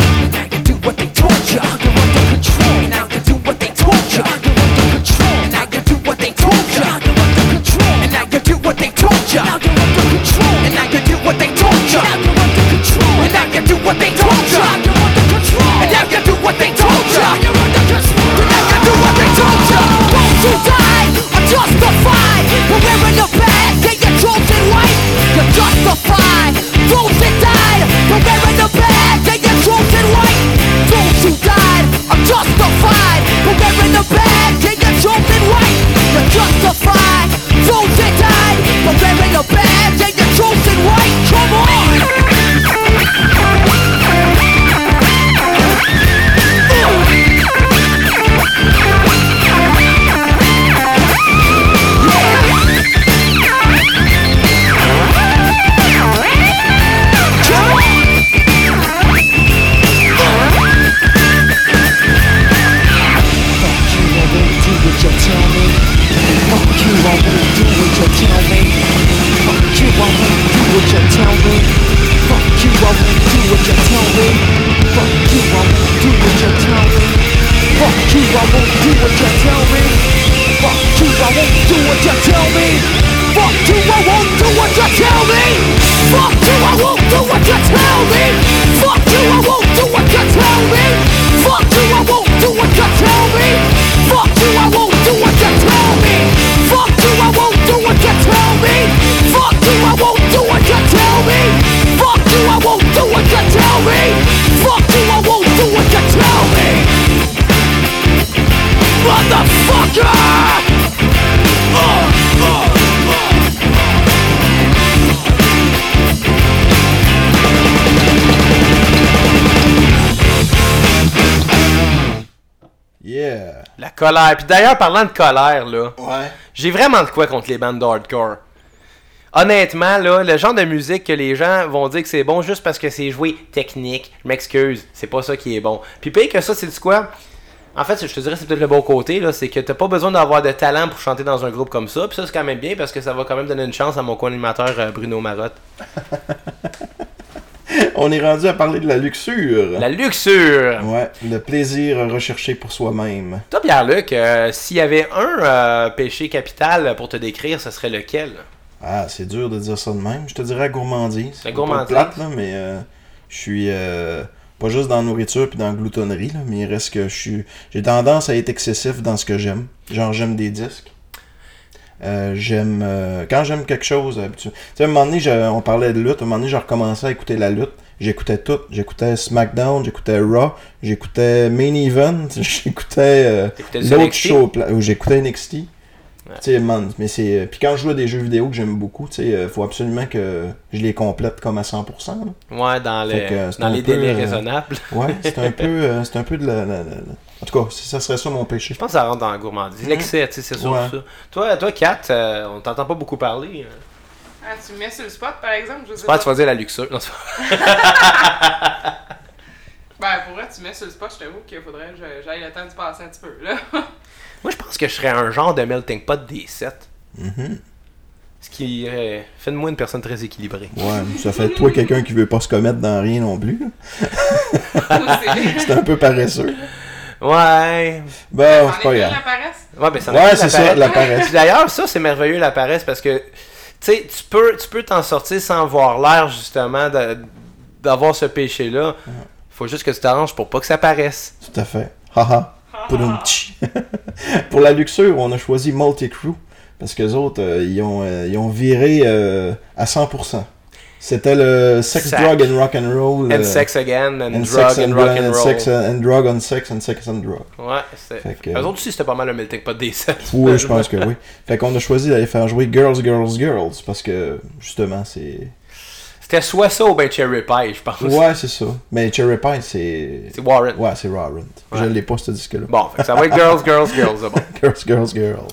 B: Colère. Puis d'ailleurs, parlant de colère, là,
A: Ouais.
B: j'ai vraiment de quoi contre les bandes d'hardcore. Honnêtement, là, le genre de musique que les gens vont dire que c'est bon juste parce que c'est joué technique, je m'excuse, c'est pas ça qui est bon. Puis pire que ça, c'est du quoi? En fait, je te dirais c'est peut-être le bon côté, là, c'est que t'as pas besoin d'avoir de talent pour chanter dans un groupe comme ça. Puis ça, c'est quand même bien parce que ça va quand même donner une chance à mon co-animateur euh, Bruno Marotte. [LAUGHS]
A: On est rendu à parler de la luxure.
B: La luxure!
A: Ouais, le plaisir recherché pour soi-même.
B: Toi, Pierre-Luc, euh, s'il y avait un euh, péché capital pour te décrire, ce serait lequel?
A: Ah, c'est dur de dire ça de même. Je te dirais gourmandise.
B: La gourmandise.
A: plate, là, mais euh, je suis euh, pas juste dans la nourriture puis dans la gloutonnerie, là, mais il reste que je suis. J'ai tendance à être excessif dans ce que j'aime. Genre, j'aime des disques. Euh, j'aime. euh, quand j'aime quelque chose, habitu- Tu sais, à un moment donné, je- on parlait de lutte. À un moment donné, j'ai recommencé à écouter la lutte. J'écoutais tout. J'écoutais SmackDown, j'écoutais Raw, j'écoutais Main Event, [LAUGHS] j'écoutais euh, l'autre show. où J'écoutais NXT. Tu sais, mais c'est. Puis quand je joue à des jeux vidéo que j'aime beaucoup, tu sais, euh, faut absolument que je les complète comme à 100%. là.
B: Ouais, dans, les,
A: que, euh,
B: dans les
A: peu,
B: délais
A: euh,
B: raisonnables.
A: Ouais, c'est un [LAUGHS] peu, euh, c'est un peu de la, la- la- la- En tout cas, ça serait ça mon péché.
B: Je pense que ça rentre dans la gourmandise. L'excès, tu sais, c'est sûr
A: Ouais.
B: ça. Toi, toi Kat, euh, on t'entend pas beaucoup parler. euh.
D: Ah, tu me mets sur le spot, par exemple? Je sais pas.
B: que tu vas dire la luxure. Non,
D: Ben, pour vrai, tu me mets sur le spot, je t'avoue qu'il faudrait que j'aille le temps de passer un petit peu, là. [LAUGHS]
B: Moi, je pense que je serais un genre de melting pot des 7.
A: Mhm.
B: Ce qui euh, fait de moi une personne très équilibrée.
A: Ouais, ça fait de toi quelqu'un qui veut pas se commettre dans rien non plus. [LAUGHS] [LAUGHS] C'est un peu paresseux.
B: Ouais.
A: Bon, c'est pas grave.
D: la?
B: Ouais, ben ça
A: c'est ça, la paresse.
B: D'ailleurs, ça, c'est merveilleux, la paresse, parce que, tu sais, tu peux tu peux t'en sortir sans avoir l'air, justement, d'avoir ce péché-là. Faut juste que tu t'arranges pour pas que ça paraisse.
A: Tout à fait. Haha. [LAUGHS] Pour la luxure, on a choisi Multicrew. Parce que les autres, euh, ils, ont, euh, ils ont viré euh, à 100%. C'était le Sex,
B: Sac.
A: Drug and Rock and Roll.
B: And
A: euh,
B: sex again, and,
A: and
B: drug and
A: and,
B: rock and
A: and
B: roll.
A: sex and drug on sex and sex and drug.
B: Ouais, c'est.
A: Que-
B: Eux autres aussi, c'était pas mal le melting pot des 7.
A: Oui, je pense que [LAUGHS] oui. Fait qu'on a choisi d'aller faire jouer Girls, Girls, Girls. Parce que, justement, c'est.
B: C'était soit ça ou ben Cherry Pie, je pense.
A: Ouais, c'est ça. Mais Cherry Pie, c'est.
B: C'est Warren.
A: Ouais, c'est Warrant. Je
B: Ouais.
A: l'ai pas, ce disque-là.
B: Bon, fait que ça va être Girls, Girls, Girls. bon. [LAUGHS]
A: Girls, Girls, Girls.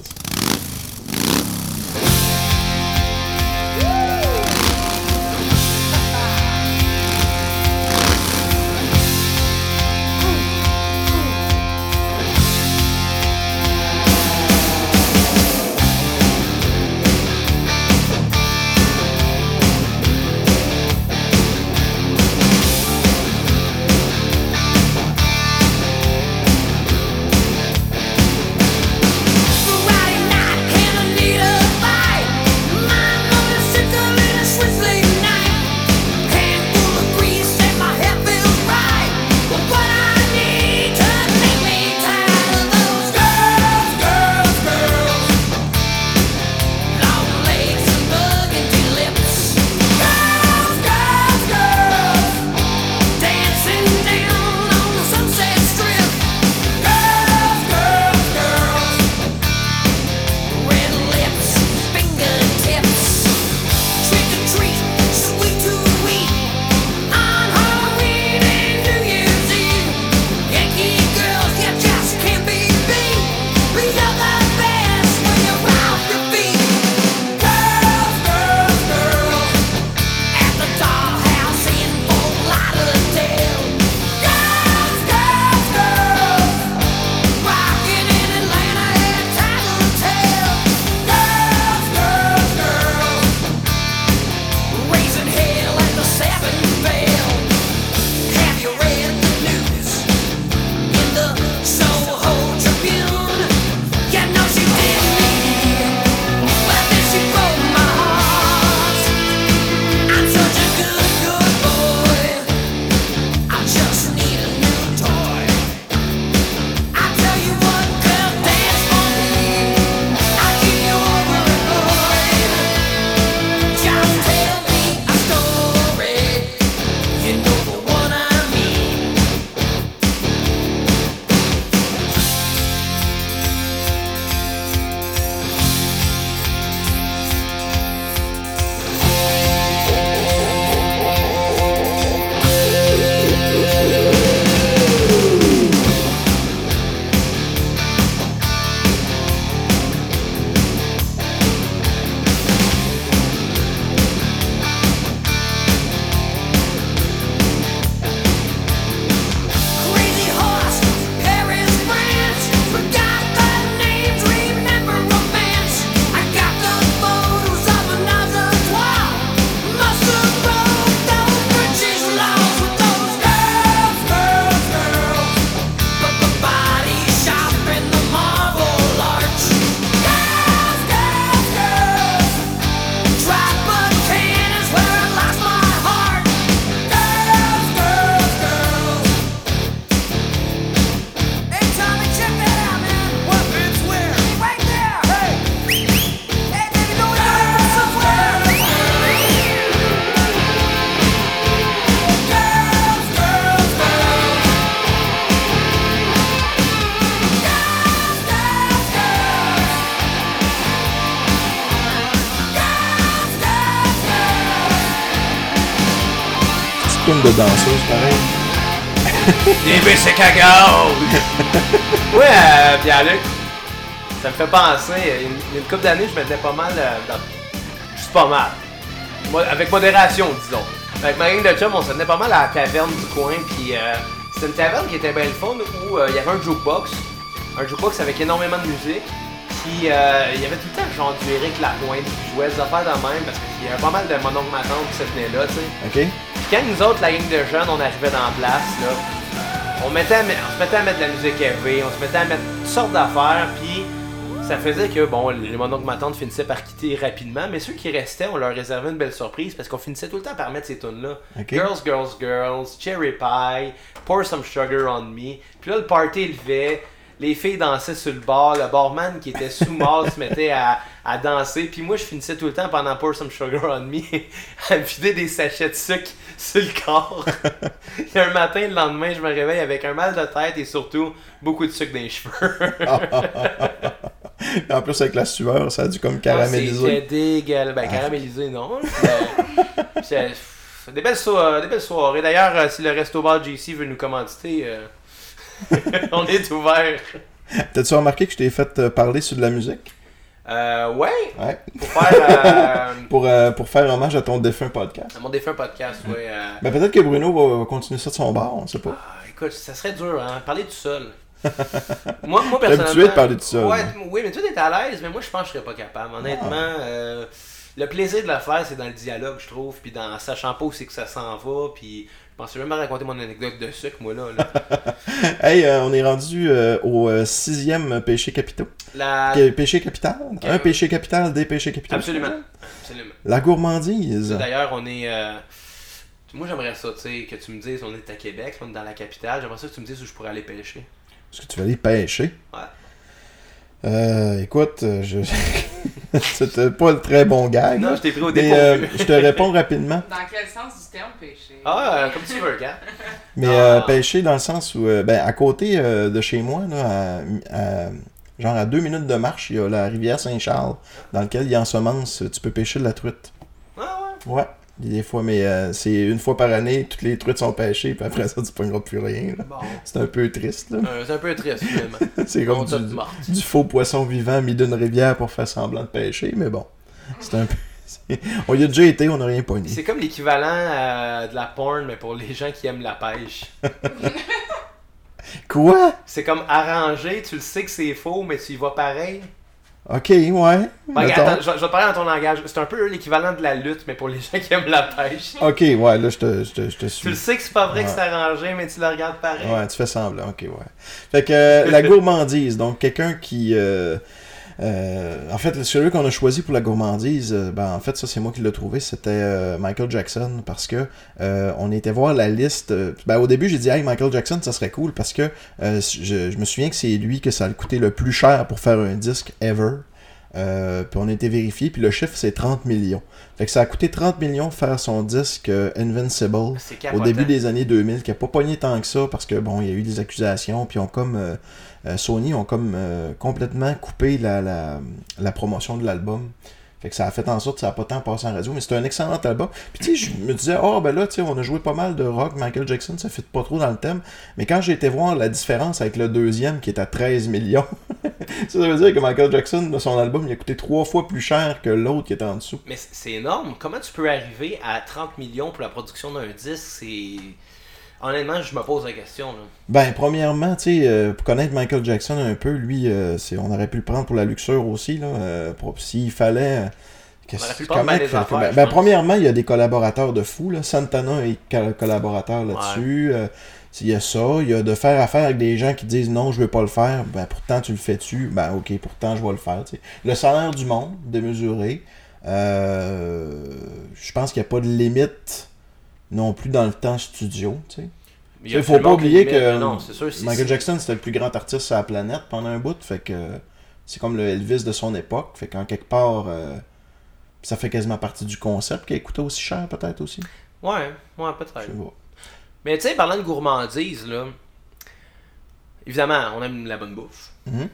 A: Danseuse, pareil.
B: Des c'est cacao! ouais, euh, Pierre-Luc, ça me fait penser, une, une couple d'années, je mettais pas mal euh, dans... Juste pas mal. Mo- Avec modération, disons. Avec ma gang de chum, on se tenait pas mal à la taverne du coin, puis euh, c'était une taverne qui était bien le fun, où euh, il y avait un jukebox. Un jukebox avec énormément de musique. Puis euh, il y avait tout le temps genre du Eric Lapointe qui jouait des affaires de même, parce qu'il y avait pas mal de mon oncle ma tante qui se tenaient là, tu sais.
A: OK?
B: Quand nous autres, la gang de jeunes, on arrivait dans la place, là, on, mettait à met- on se mettait à mettre de la musique heavy, on se mettait à mettre toutes sortes d'affaires, puis ça faisait que, bon, les mon oncle, ma tante finissaient par quitter rapidement, mais ceux qui restaient, on leur réservait une belle surprise parce qu'on finissait tout le temps par mettre ces tunes-là. Girls, Girls, Girls, Cherry Pie, Pour Some Sugar on Me. Puis là, le party levait, les filles dansaient sur le bar, le barman qui était sous mort se mettait à, à danser, puis moi, je finissais tout le temps pendant Pour Some Sugar on Me à me vider des sachets de sucre sur le corps. Et [LAUGHS] un matin, le lendemain, je me réveille avec un mal de tête et surtout beaucoup de sucre dans les cheveux. [LAUGHS]
A: en plus, avec la sueur, ça a dû comme
B: Ah, C'était
A: caraméliser.
B: dégueulasse. Ben, non. Mais, [LAUGHS] c'est- c'est des, belles so- des belles soirées. D'ailleurs, euh, si le resto bar JC veut nous commanditer, euh, [LAUGHS] on est ouvert.
A: T'as-tu remarqué que je t'ai fait euh, parler sur de la musique?
B: Euh, ouais,
A: Ouais.
B: pour faire euh, [LAUGHS]
A: Pour, euh, pour faire hommage à ton défunt podcast.
B: à mon défunt podcast, euh,
A: Ben peut-être que Bruno va, continuer ça de son bar, on sait pas.
B: ah, écoute, ça serait dur, hein, parler tout seul. [LAUGHS] moi, moi,
A: T'es habitué
B: personnellement.
A: de parler tout seul,
B: Ouais,
A: hein?
B: oui, mais toi, t'es à l'aise, mais moi, je pense que je serais pas capable. Honnêtement, euh, le plaisir de le faire, c'est dans le dialogue, je trouve, puis dans sachant pas où c'est que ça s'en va, puis pensais même à raconter mon anecdote de sucre, moi, là. là. [LAUGHS]
A: Hey, euh, on est rendu euh, au euh, sixième péché capitaux.
B: La...
A: Péché capital? Un péché capital, des péchés capitaux.
B: Absolument. Absolument.
A: La gourmandise.
B: D'ailleurs, on est. Moi, j'aimerais ça, tu sais, que tu me dises, on est à Québec, on est dans la capitale. J'aimerais ça que tu me dises où je pourrais aller pêcher.
A: Est-ce que tu vas aller pêcher?
B: Ouais.
A: Euh, écoute, euh, je... [LAUGHS] c'était pas le très bon gag.
B: Non,
A: là.
B: je t'ai pris au
A: Mais
B: dépourvu.
A: euh, je te réponds rapidement.
D: Dans quel sens du terme péché?
B: Ah, euh, comme tu veux, gars. [LAUGHS]
A: Mais
B: Ah.
A: euh, pêcher dans le sens où, euh, ben, à côté euh, de chez moi, là, à, à- genre à deux minutes de marche, il y a la rivière Saint-Charles, dans laquelle il y a en semence, tu peux pêcher de la truite.
B: Ah, ouais.
A: Ouais, des fois, mais euh, c'est une fois par année, toutes les truites sont pêchées, puis après ça, tu pogneras plus rien.
B: Bon.
A: C'est un peu triste, là.
B: Euh, c'est un peu triste, finalement. [LAUGHS]
A: C'est comme du, faux poisson vivant mis d'une rivière pour faire semblant de pêcher, mais bon. C'est un peu. [LAUGHS] On y a déjà été, on n'a rien pogné.
B: C'est comme l'équivalent euh, de la porn, mais pour les gens qui aiment la pêche. [LAUGHS]
A: Quoi?
B: C'est comme arrangé, tu le sais que c'est faux, mais tu y vas pareil.
A: Ok, ouais.
B: Ben, attends, je, je vais te parler dans ton langage. C'est un peu l'équivalent de la lutte, mais pour les [LAUGHS] gens qui aiment la pêche.
A: Ok, ouais, là, je te, je te, je te
B: Tu le
A: suis.
B: sais que c'est pas vrai que c'est arrangé, mais tu le regardes pareil.
A: Ouais, tu fais semblant, ok, ouais. Fait que euh, la [LAUGHS] gourmandise, donc quelqu'un qui. euh, euh, en fait, celui qu'on a choisi pour la gourmandise, euh, ben, en fait, ça c'est moi qui l'ai trouvé, c'était euh, Michael Jackson parce que on était voir la liste. ben, au début, j'ai dit, hey, Michael Jackson, ça serait cool parce que je, je me souviens que c'est lui que ça a coûté le plus cher pour faire un disque ever. Euh, puis on a été vérifié, puis le chiffre c'est 30 millions. Fait que ça a coûté 30 millions faire son disque euh, Invincible au début des années 2000 qui a pas pogné tant que ça parce que bon il y a eu des accusations puis on comme euh, euh, Sony ont comme euh, complètement coupé la, la, la promotion de l'album fait que ça a fait en sorte que ça a pas tant passé en radio mais c'était un excellent album puis tu sais je me disais oh ben là tu sais on a joué pas mal de rock Michael Jackson ça fit pas trop dans le thème mais quand j'ai été voir la différence avec le deuxième qui est à 13 millions [LAUGHS] ça veut dire que Michael Jackson son album il a coûté trois fois plus cher que l'autre qui était en dessous
B: Mais c'est énorme. Comment tu peux arriver à 30 millions pour la production d'un disque? C'est. Honnêtement, je me pose la question. Là.
A: Ben, premièrement, tu sais, euh, pour connaître Michael Jackson un peu, lui, euh, c'est, on aurait pu le prendre pour la luxure aussi, là. euh, pour- s'il fallait.
B: On aurait pu prendre
A: comment
B: affaires,
A: ben, ben, premièrement, il y a des collaborateurs de fou, là. Santana est co- collaborateur là-dessus. euh, il y a ça, il y a de faire affaire avec des gens qui disent non, je veux pas le faire. Ben, pourtant, tu le fais-tu? Ben, ok, pourtant, je vais le faire. Le salaire du monde, démesuré. Je pense qu'il n'y a pas de limite non plus dans le temps studio, tu sais.
B: Il
A: Il faut pas oublier que
B: non, sûr,
A: Michael Jackson c'était le plus grand artiste sur la planète pendant un bout, fait que c'est comme le Elvis de son époque, fait qu'en quelque part euh, ça fait quasiment partie du concept qui a coûté aussi cher peut-être aussi.
B: Ouais, ouais, peut-être. Mais tu sais, parlant de gourmandise, là. Évidemment, on aime la bonne bouffe.
A: Mhm.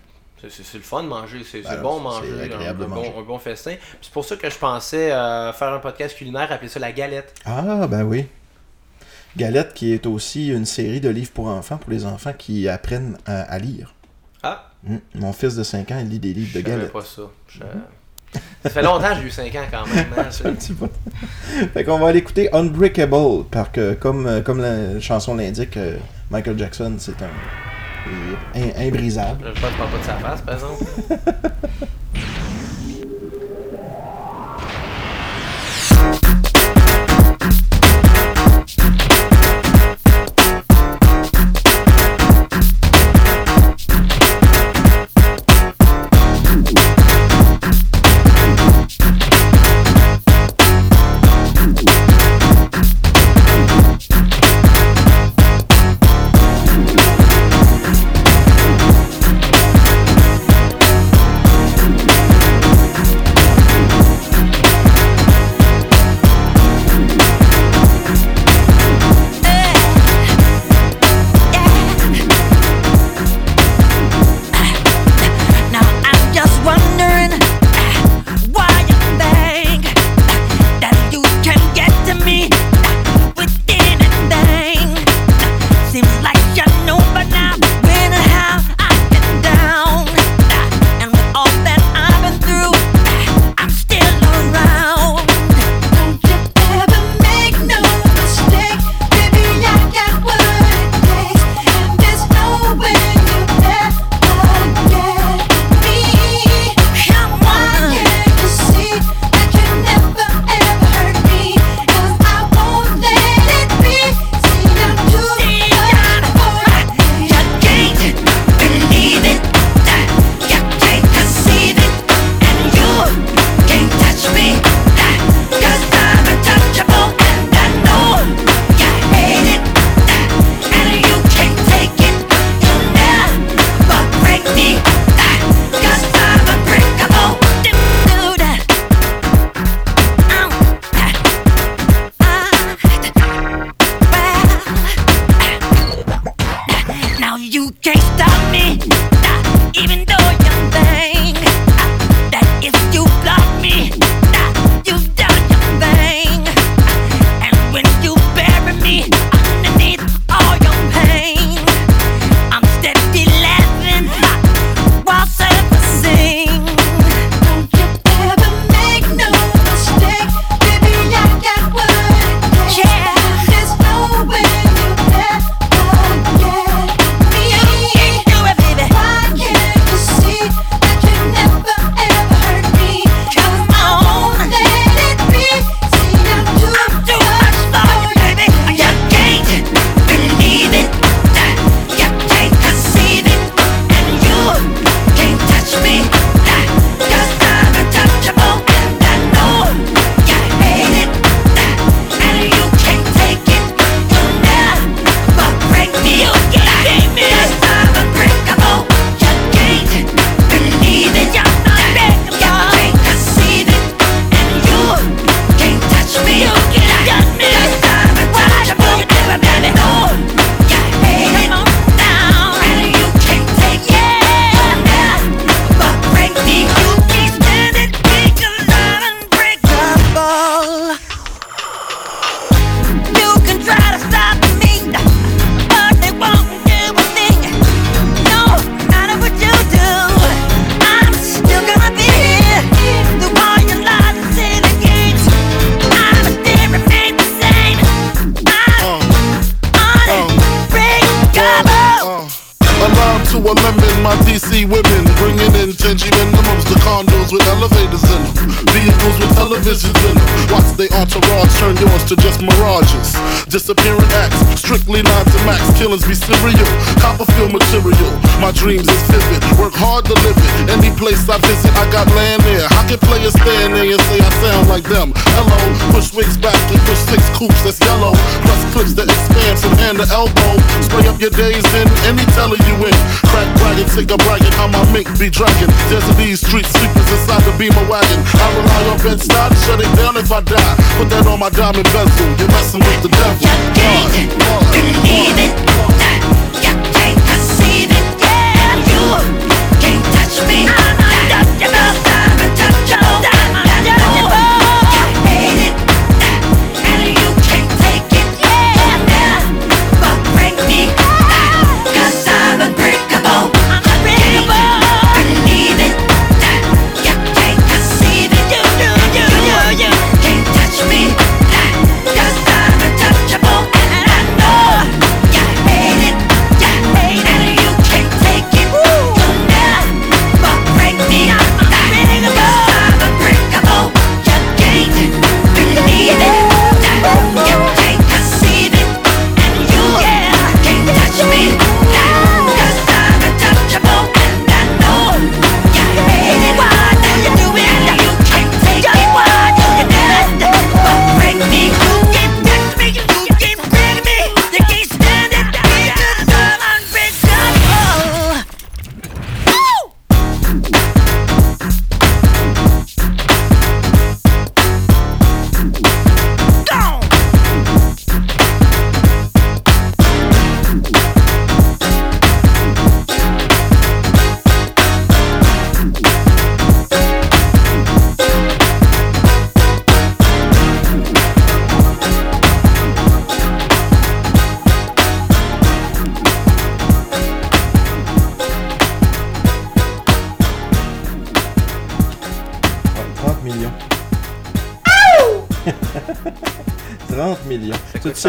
B: C'est le fun de manger, c'est
A: ben
B: bon manger,
A: agréable
B: un,
A: de manger.
B: Bon, un, Bon, festin. C'est pour ça que je pensais euh, faire un podcast culinaire, appeler ça la galette.
A: Ah, ben oui. Galette qui est aussi une série de livres pour enfants, pour les enfants qui apprennent à, lire.
F: Ah.
A: Hmm. Mon fils de 5 ans, il lit des livres de galette.
F: pas ça. Je... Mmh. Ça fait longtemps que j'ai eu 5 ans quand même. Hein, [LAUGHS]
A: fait qu'on va aller écouter Unbreakable, parce que comme, euh, comme la chanson l'indique, euh, Michael Jackson, c'est un imbrisable.
F: Je pense parle pas de sa face, par exemple. [LAUGHS]
G: Dragon, There's
H: these street sleepers inside the beam of wagon. I rely on Ben Stein to shut it down if I die. Put that on my diamond bezel. You're messing with the devil.
G: You can't believe it. You can't conceive it. Yeah, you can't touch me.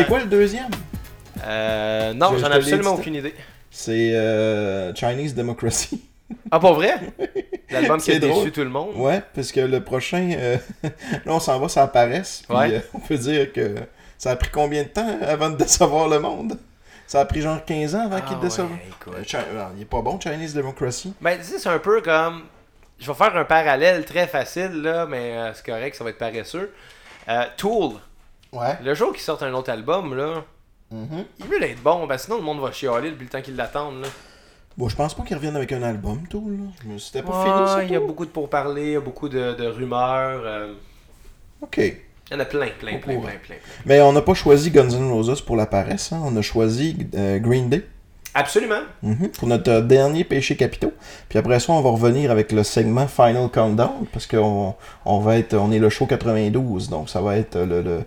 B: Cher.
A: quoi le deuxième?
B: Euh, non,
A: Je-
B: j'en
A: je
B: ai absolument
A: dit.
B: aucune idée.
A: C'est euh, Chinese Democracy. [LAUGHS]
B: Ah, pas vrai? [LAUGHS] L'album qui a
A: C'est drôle.
B: déçu tout le monde.
A: Ouais, parce que le prochain, euh, [LAUGHS] là on s'en va, ça paresse. Puis
B: Ouais.
A: euh, on peut dire que ça a pris combien de temps avant de décevoir le monde? Ça a pris genre 15 ans avant
B: Ah,
A: qu'il
B: ouais.
A: Euh, euh, il est pas bon, Chinese Democracy.
B: Ben, tu sais, c'est un peu comme. Je vais faire un parallèle très facile, là, mais euh, c'est correct, ça va être paresseux. Euh, Tool,
A: Ouais.
B: le jour qu'ils sortent un autre album, là,
A: Mhm.
B: il veut être bon, ben sinon le monde va chialer depuis le temps qu'ils l'attendent. Là.
A: Bon, je pense pas qu'il revienne avec un album, tout, là. Je me- C'était pas
B: Ouais,
A: fini, ça,
B: il y a beaucoup de pourparlers, il y a beaucoup de, de rumeurs. euh,
A: Ok.
B: il y en a plein, plein, plein, plein, plein, plein.
A: Mais on n'a pas choisi Guns N' Roses pour la paresse, hein. on a choisi euh, Green Day.
B: Absolument.
A: Mhm, Pour notre euh, dernier péché capitaux. Puis après ça, on va revenir avec le segment Final Countdown, parce qu'on on va être, on est le show 92, donc ça va être le, le,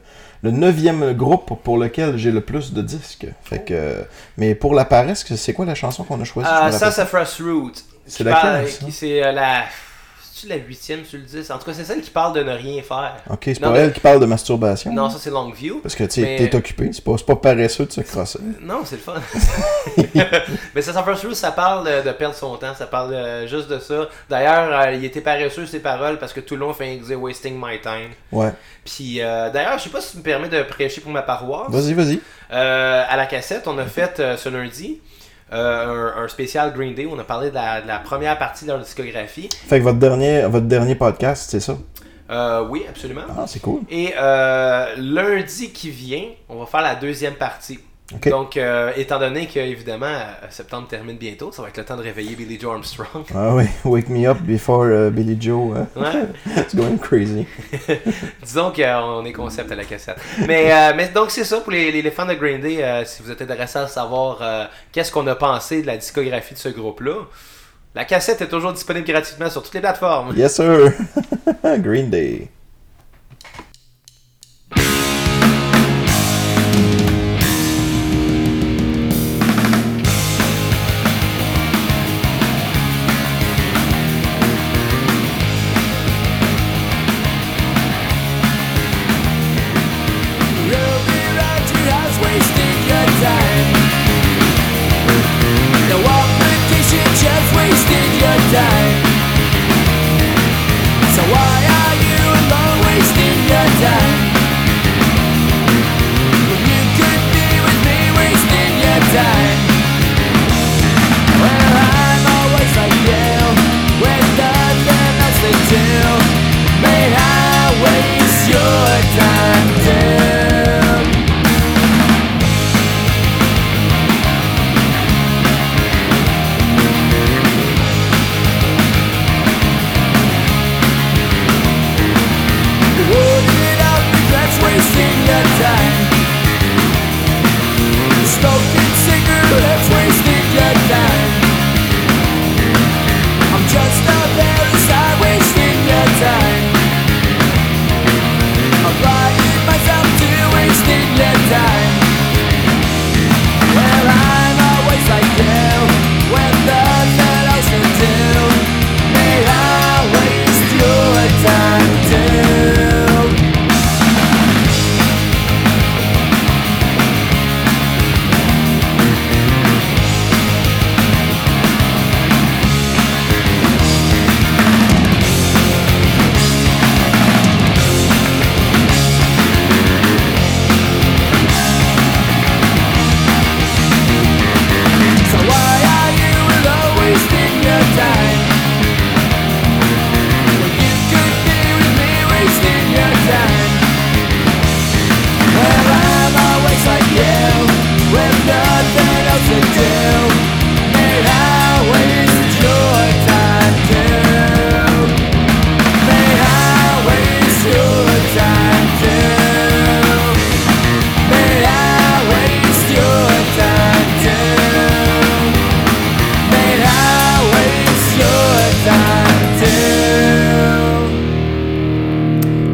A: le neuvième groupe pour lequel j'ai le plus de disques. Fait que, mais pour la paresse, c'est quoi la chanson qu'on a choisie? Me
B: Ah, Frost Root.
A: C'est laquelle,
B: C'est euh, la. C'est-tu la huitième sur le 10 En tout cas, c'est celle qui parle de ne rien faire.
A: Ok, c'est pas
B: mais-
A: elle qui parle de masturbation.
B: Non, ça, c'est Longview.
A: Parce que tu
B: mais-
A: es occupé, c'est pas, pas paresseux de se crosser.
B: Non, c'est le fun. [LAUGHS] Mais ça, First Rule, ça parle de, perdre son temps, ça parle euh, juste de ça. D'ailleurs, euh, il était paresseux ses paroles parce que tout le long, il fait disait wasting my time.
A: Ouais.
B: Puis euh, d'ailleurs, je sais pas si tu me permets de prêcher pour ma paroisse.
A: Vas-y, vas-y.
B: Euh, à la cassette, on a fait euh, ce lundi euh, un, un spécial Green Day où on a parlé de la, de la première partie de leur discographie.
A: Fait que votre dernier, votre dernier podcast, c'est ça?
B: Euh, oui, absolument.
A: Ah, c'est cool.
B: Et euh, lundi qui vient, on va faire la deuxième partie. Donc, euh, étant donné que, évidemment, euh, septembre termine bientôt, ça va être le temps de réveiller Billy Joe Armstrong.
A: Ah oui, [LAUGHS] Wake Me Up Before euh, Billy Joe. hein?
B: Ouais. [LAUGHS]
A: It's going crazy. [LAUGHS]
B: Disons qu'on est concept à la cassette. Mais, euh, mais donc, c'est ça pour les, fans de Green Day. euh, si vous êtes intéressés à savoir qu'est-ce qu'on a pensé de la discographie de ce groupe-là, la cassette est toujours disponible gratuitement sur toutes les plateformes.
A: Yes, sir. Green Day.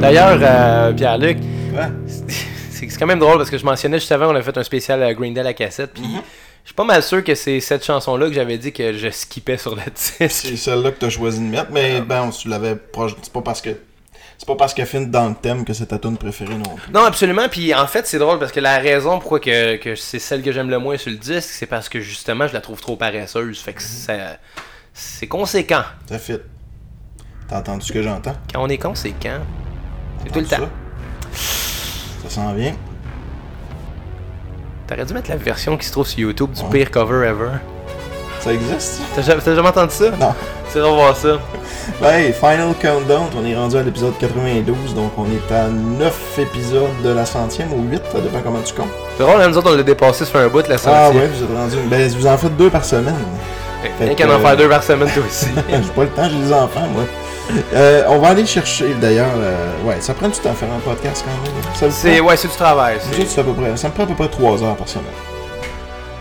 B: D'ailleurs, euh, Pierre-Luc, c'est quand même drôle parce que je mentionnais juste avant, on a fait un spécial euh, Green Day à la cassette, puis
A: Mm-hmm.
B: je suis pas mal sûr que c'est cette chanson-là que j'avais dit que je skippais sur le disque.
A: C'est celle-là que tu as choisi de mettre, mais ben, tu l'avais proche. C'est pas parce que c'est pas parce qu'elle finit dans le thème que c'est ta tune préférée non plus.
B: Non, absolument. Puis en fait, c'est drôle parce que la raison pourquoi que, que c'est celle que j'aime le moins sur le disque, c'est parce que justement, je la trouve trop paresseuse. Fait que ça- c'est conséquent.
A: Ça fit. T'as entendu ce que j'entends?
B: Quand on est conséquent, c'est tout le temps.
A: Ça, ça s'en vient.
B: T'aurais dû mettre la version qui se trouve sur YouTube du
A: Ouais.
B: pire cover ever.
A: Ça existe?
B: T'as jamais, entendu ça?
A: Non.
B: C'est drôle de voir ça.
A: Ben, hey, Final Countdown, on est rendu à l'épisode 92, donc on est à 9 épisodes de la centième ou 8, ça dépend comment tu comptes.
B: C'est drôle, nous autres, on l'a dépassé sur un bout la
A: Ah
B: sortie.
A: ouais, vous êtes rendu. Ben, vous en faites deux par semaine.
B: Rien
A: Fait
B: qu'à en faire deux par semaine, toi aussi. [LAUGHS]
A: j'ai pas le temps, j'ai des enfants, moi. Euh, on va aller chercher, d'ailleurs, euh, ouais, ça prend du temps à faire un podcast quand même. Ça
B: C'est,
A: prend-
B: ouais, c'est du travail. C'est-
A: autres, c'est à peu près, ça me prend à peu près 3 heures par semaine.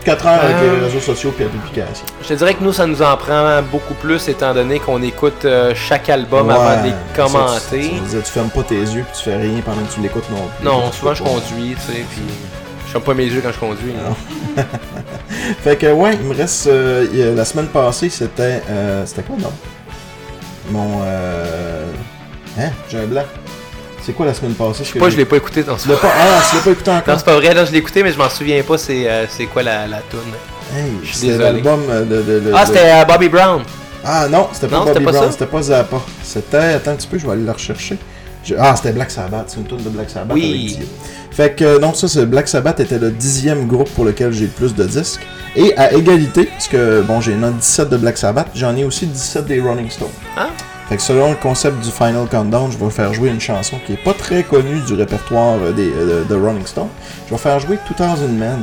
A: 4 heures avec
B: Euh.
A: les réseaux sociaux puis l'application.
B: Je te dirais que nous, ça nous en prend beaucoup plus, étant donné qu'on écoute euh, chaque album avant de les
A: Ça,
B: commenter.
A: Tu, fermes pas tes yeux puis tu fais rien pendant que tu l'écoutes non plus.
B: Non, souvent je conduis, tu sais, puis je ferme pas mes yeux quand je conduis.
A: Non. [LAUGHS] Fait que ouais, il me reste. euh, la semaine passée, c'était. euh, c'était quoi, non? Mon. Euh... Hein? J'ai un blanc. C'est quoi la semaine passée?
B: Je sais pas, je l'ai pas écouté dans ce
A: pas. Ah, tu l'as pas écouté
B: Non,
A: encore
B: c'est pas vrai, là, je l'ai écouté, mais je m'en souviens pas c'est euh, c'est quoi la, la tune.
A: Hey,
B: je suis
A: c'était
B: désolé.
A: l'album euh, de, de, de-
B: Ah, c'était euh, Bobby Brown.
A: Ah non, c'était pas
B: Non,
A: Bobby
B: pas
A: Brown, c'était pas Zappa. C'était. Attends un petit peu, je vais aller le rechercher. Je- Ah, c'était Black Sabbath, c'est une tune de Black Sabbath
B: Oui.
A: avec Dio. Fait que non, ça, c'est Black Sabbath était le dixième groupe pour lequel j'ai le plus de disques. Et à égalité, parce que bon, j'ai une 17 de Black Sabbath, j'en ai aussi 17 des Rolling Stones.
B: Ah.
A: Fait que selon le concept du Final Countdown, je vais faire jouer une chanson qui est pas très connue du répertoire euh, des, euh, de Rolling Stone. Je vais faire jouer 2000 Men.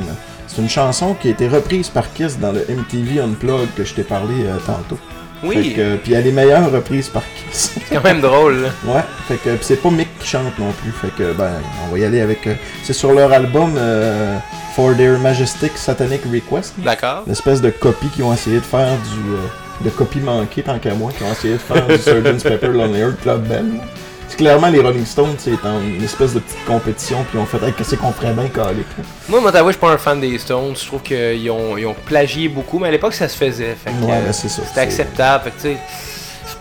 A: C'est une chanson qui a été reprise par Kiss dans le MTV Unplugged que je t'ai parlé euh, tantôt.
B: Oui,
A: que, puis elle est meilleure reprise par Kiss. [LAUGHS]
B: c'est quand même drôle. là.
A: ouais, fait que pis c'est pas Mick qui chante non plus. Fait que ben on va y aller avec. euh, c'est sur leur album euh, For Their Majestic Satanic Request.
B: D'accord.
A: L'espèce de copie qu'ils ont essayé de faire du. euh, de copie manquée tant qu'à moi, qui ont essayé de faire du [LAUGHS] Sgt. Pepper Lonely Heart Club Band. Clairement les Rolling Stones, c'est une espèce de petite compétition, puis ont fait hey, qu'est-ce qu'on ferait bien caler.
B: Moi, moi, t'avoue, je suis pas un fan des Stones. Je trouve qu'ils ont, ils ont plagié beaucoup, mais à l'époque, ça se faisait.
A: Ouais,
B: euh. C'était acceptable. Fait que,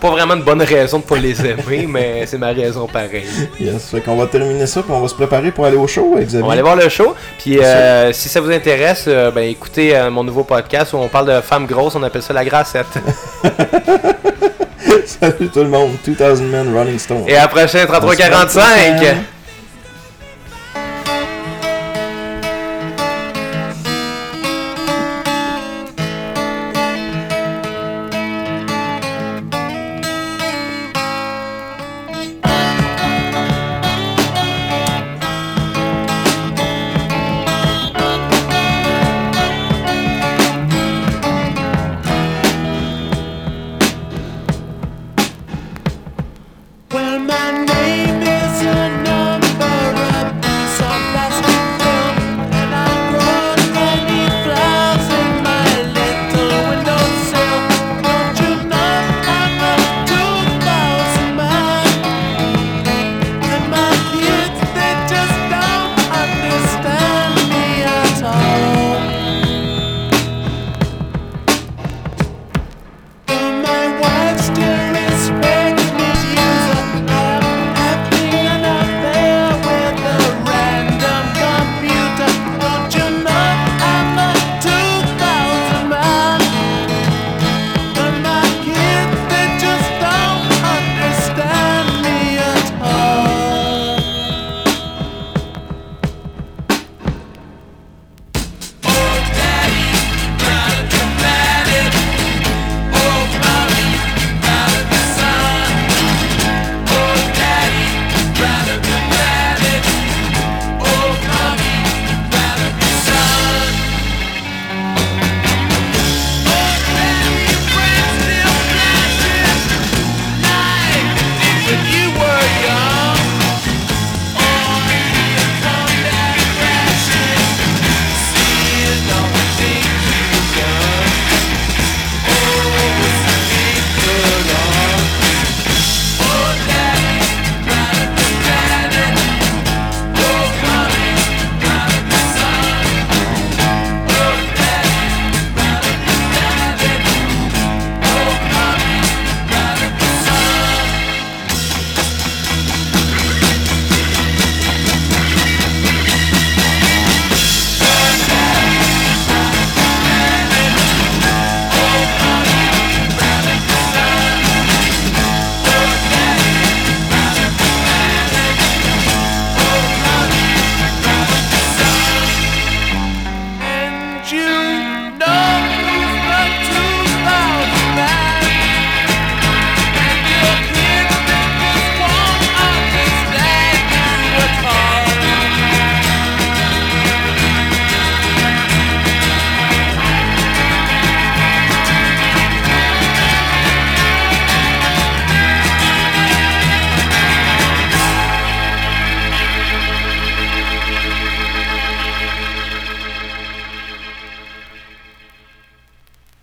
B: pas vraiment une bonne raison de pas les aimer, [LAUGHS] mais c'est ma raison pareil.
A: Yes, fait qu'on va terminer ça, puis on va se préparer pour aller au show, avec Xavier.
B: On va aller voir le show. Puis euh, si ça vous intéresse, euh, ben écoutez euh, mon nouveau podcast où on parle de femmes grosses, on appelle ça la grassette. [LAUGHS] [LAUGHS]
A: Salut tout le monde, 2000 Men Rolling Stone.
B: Et à la prochaine
A: On se
B: 3345.
A: retrouve.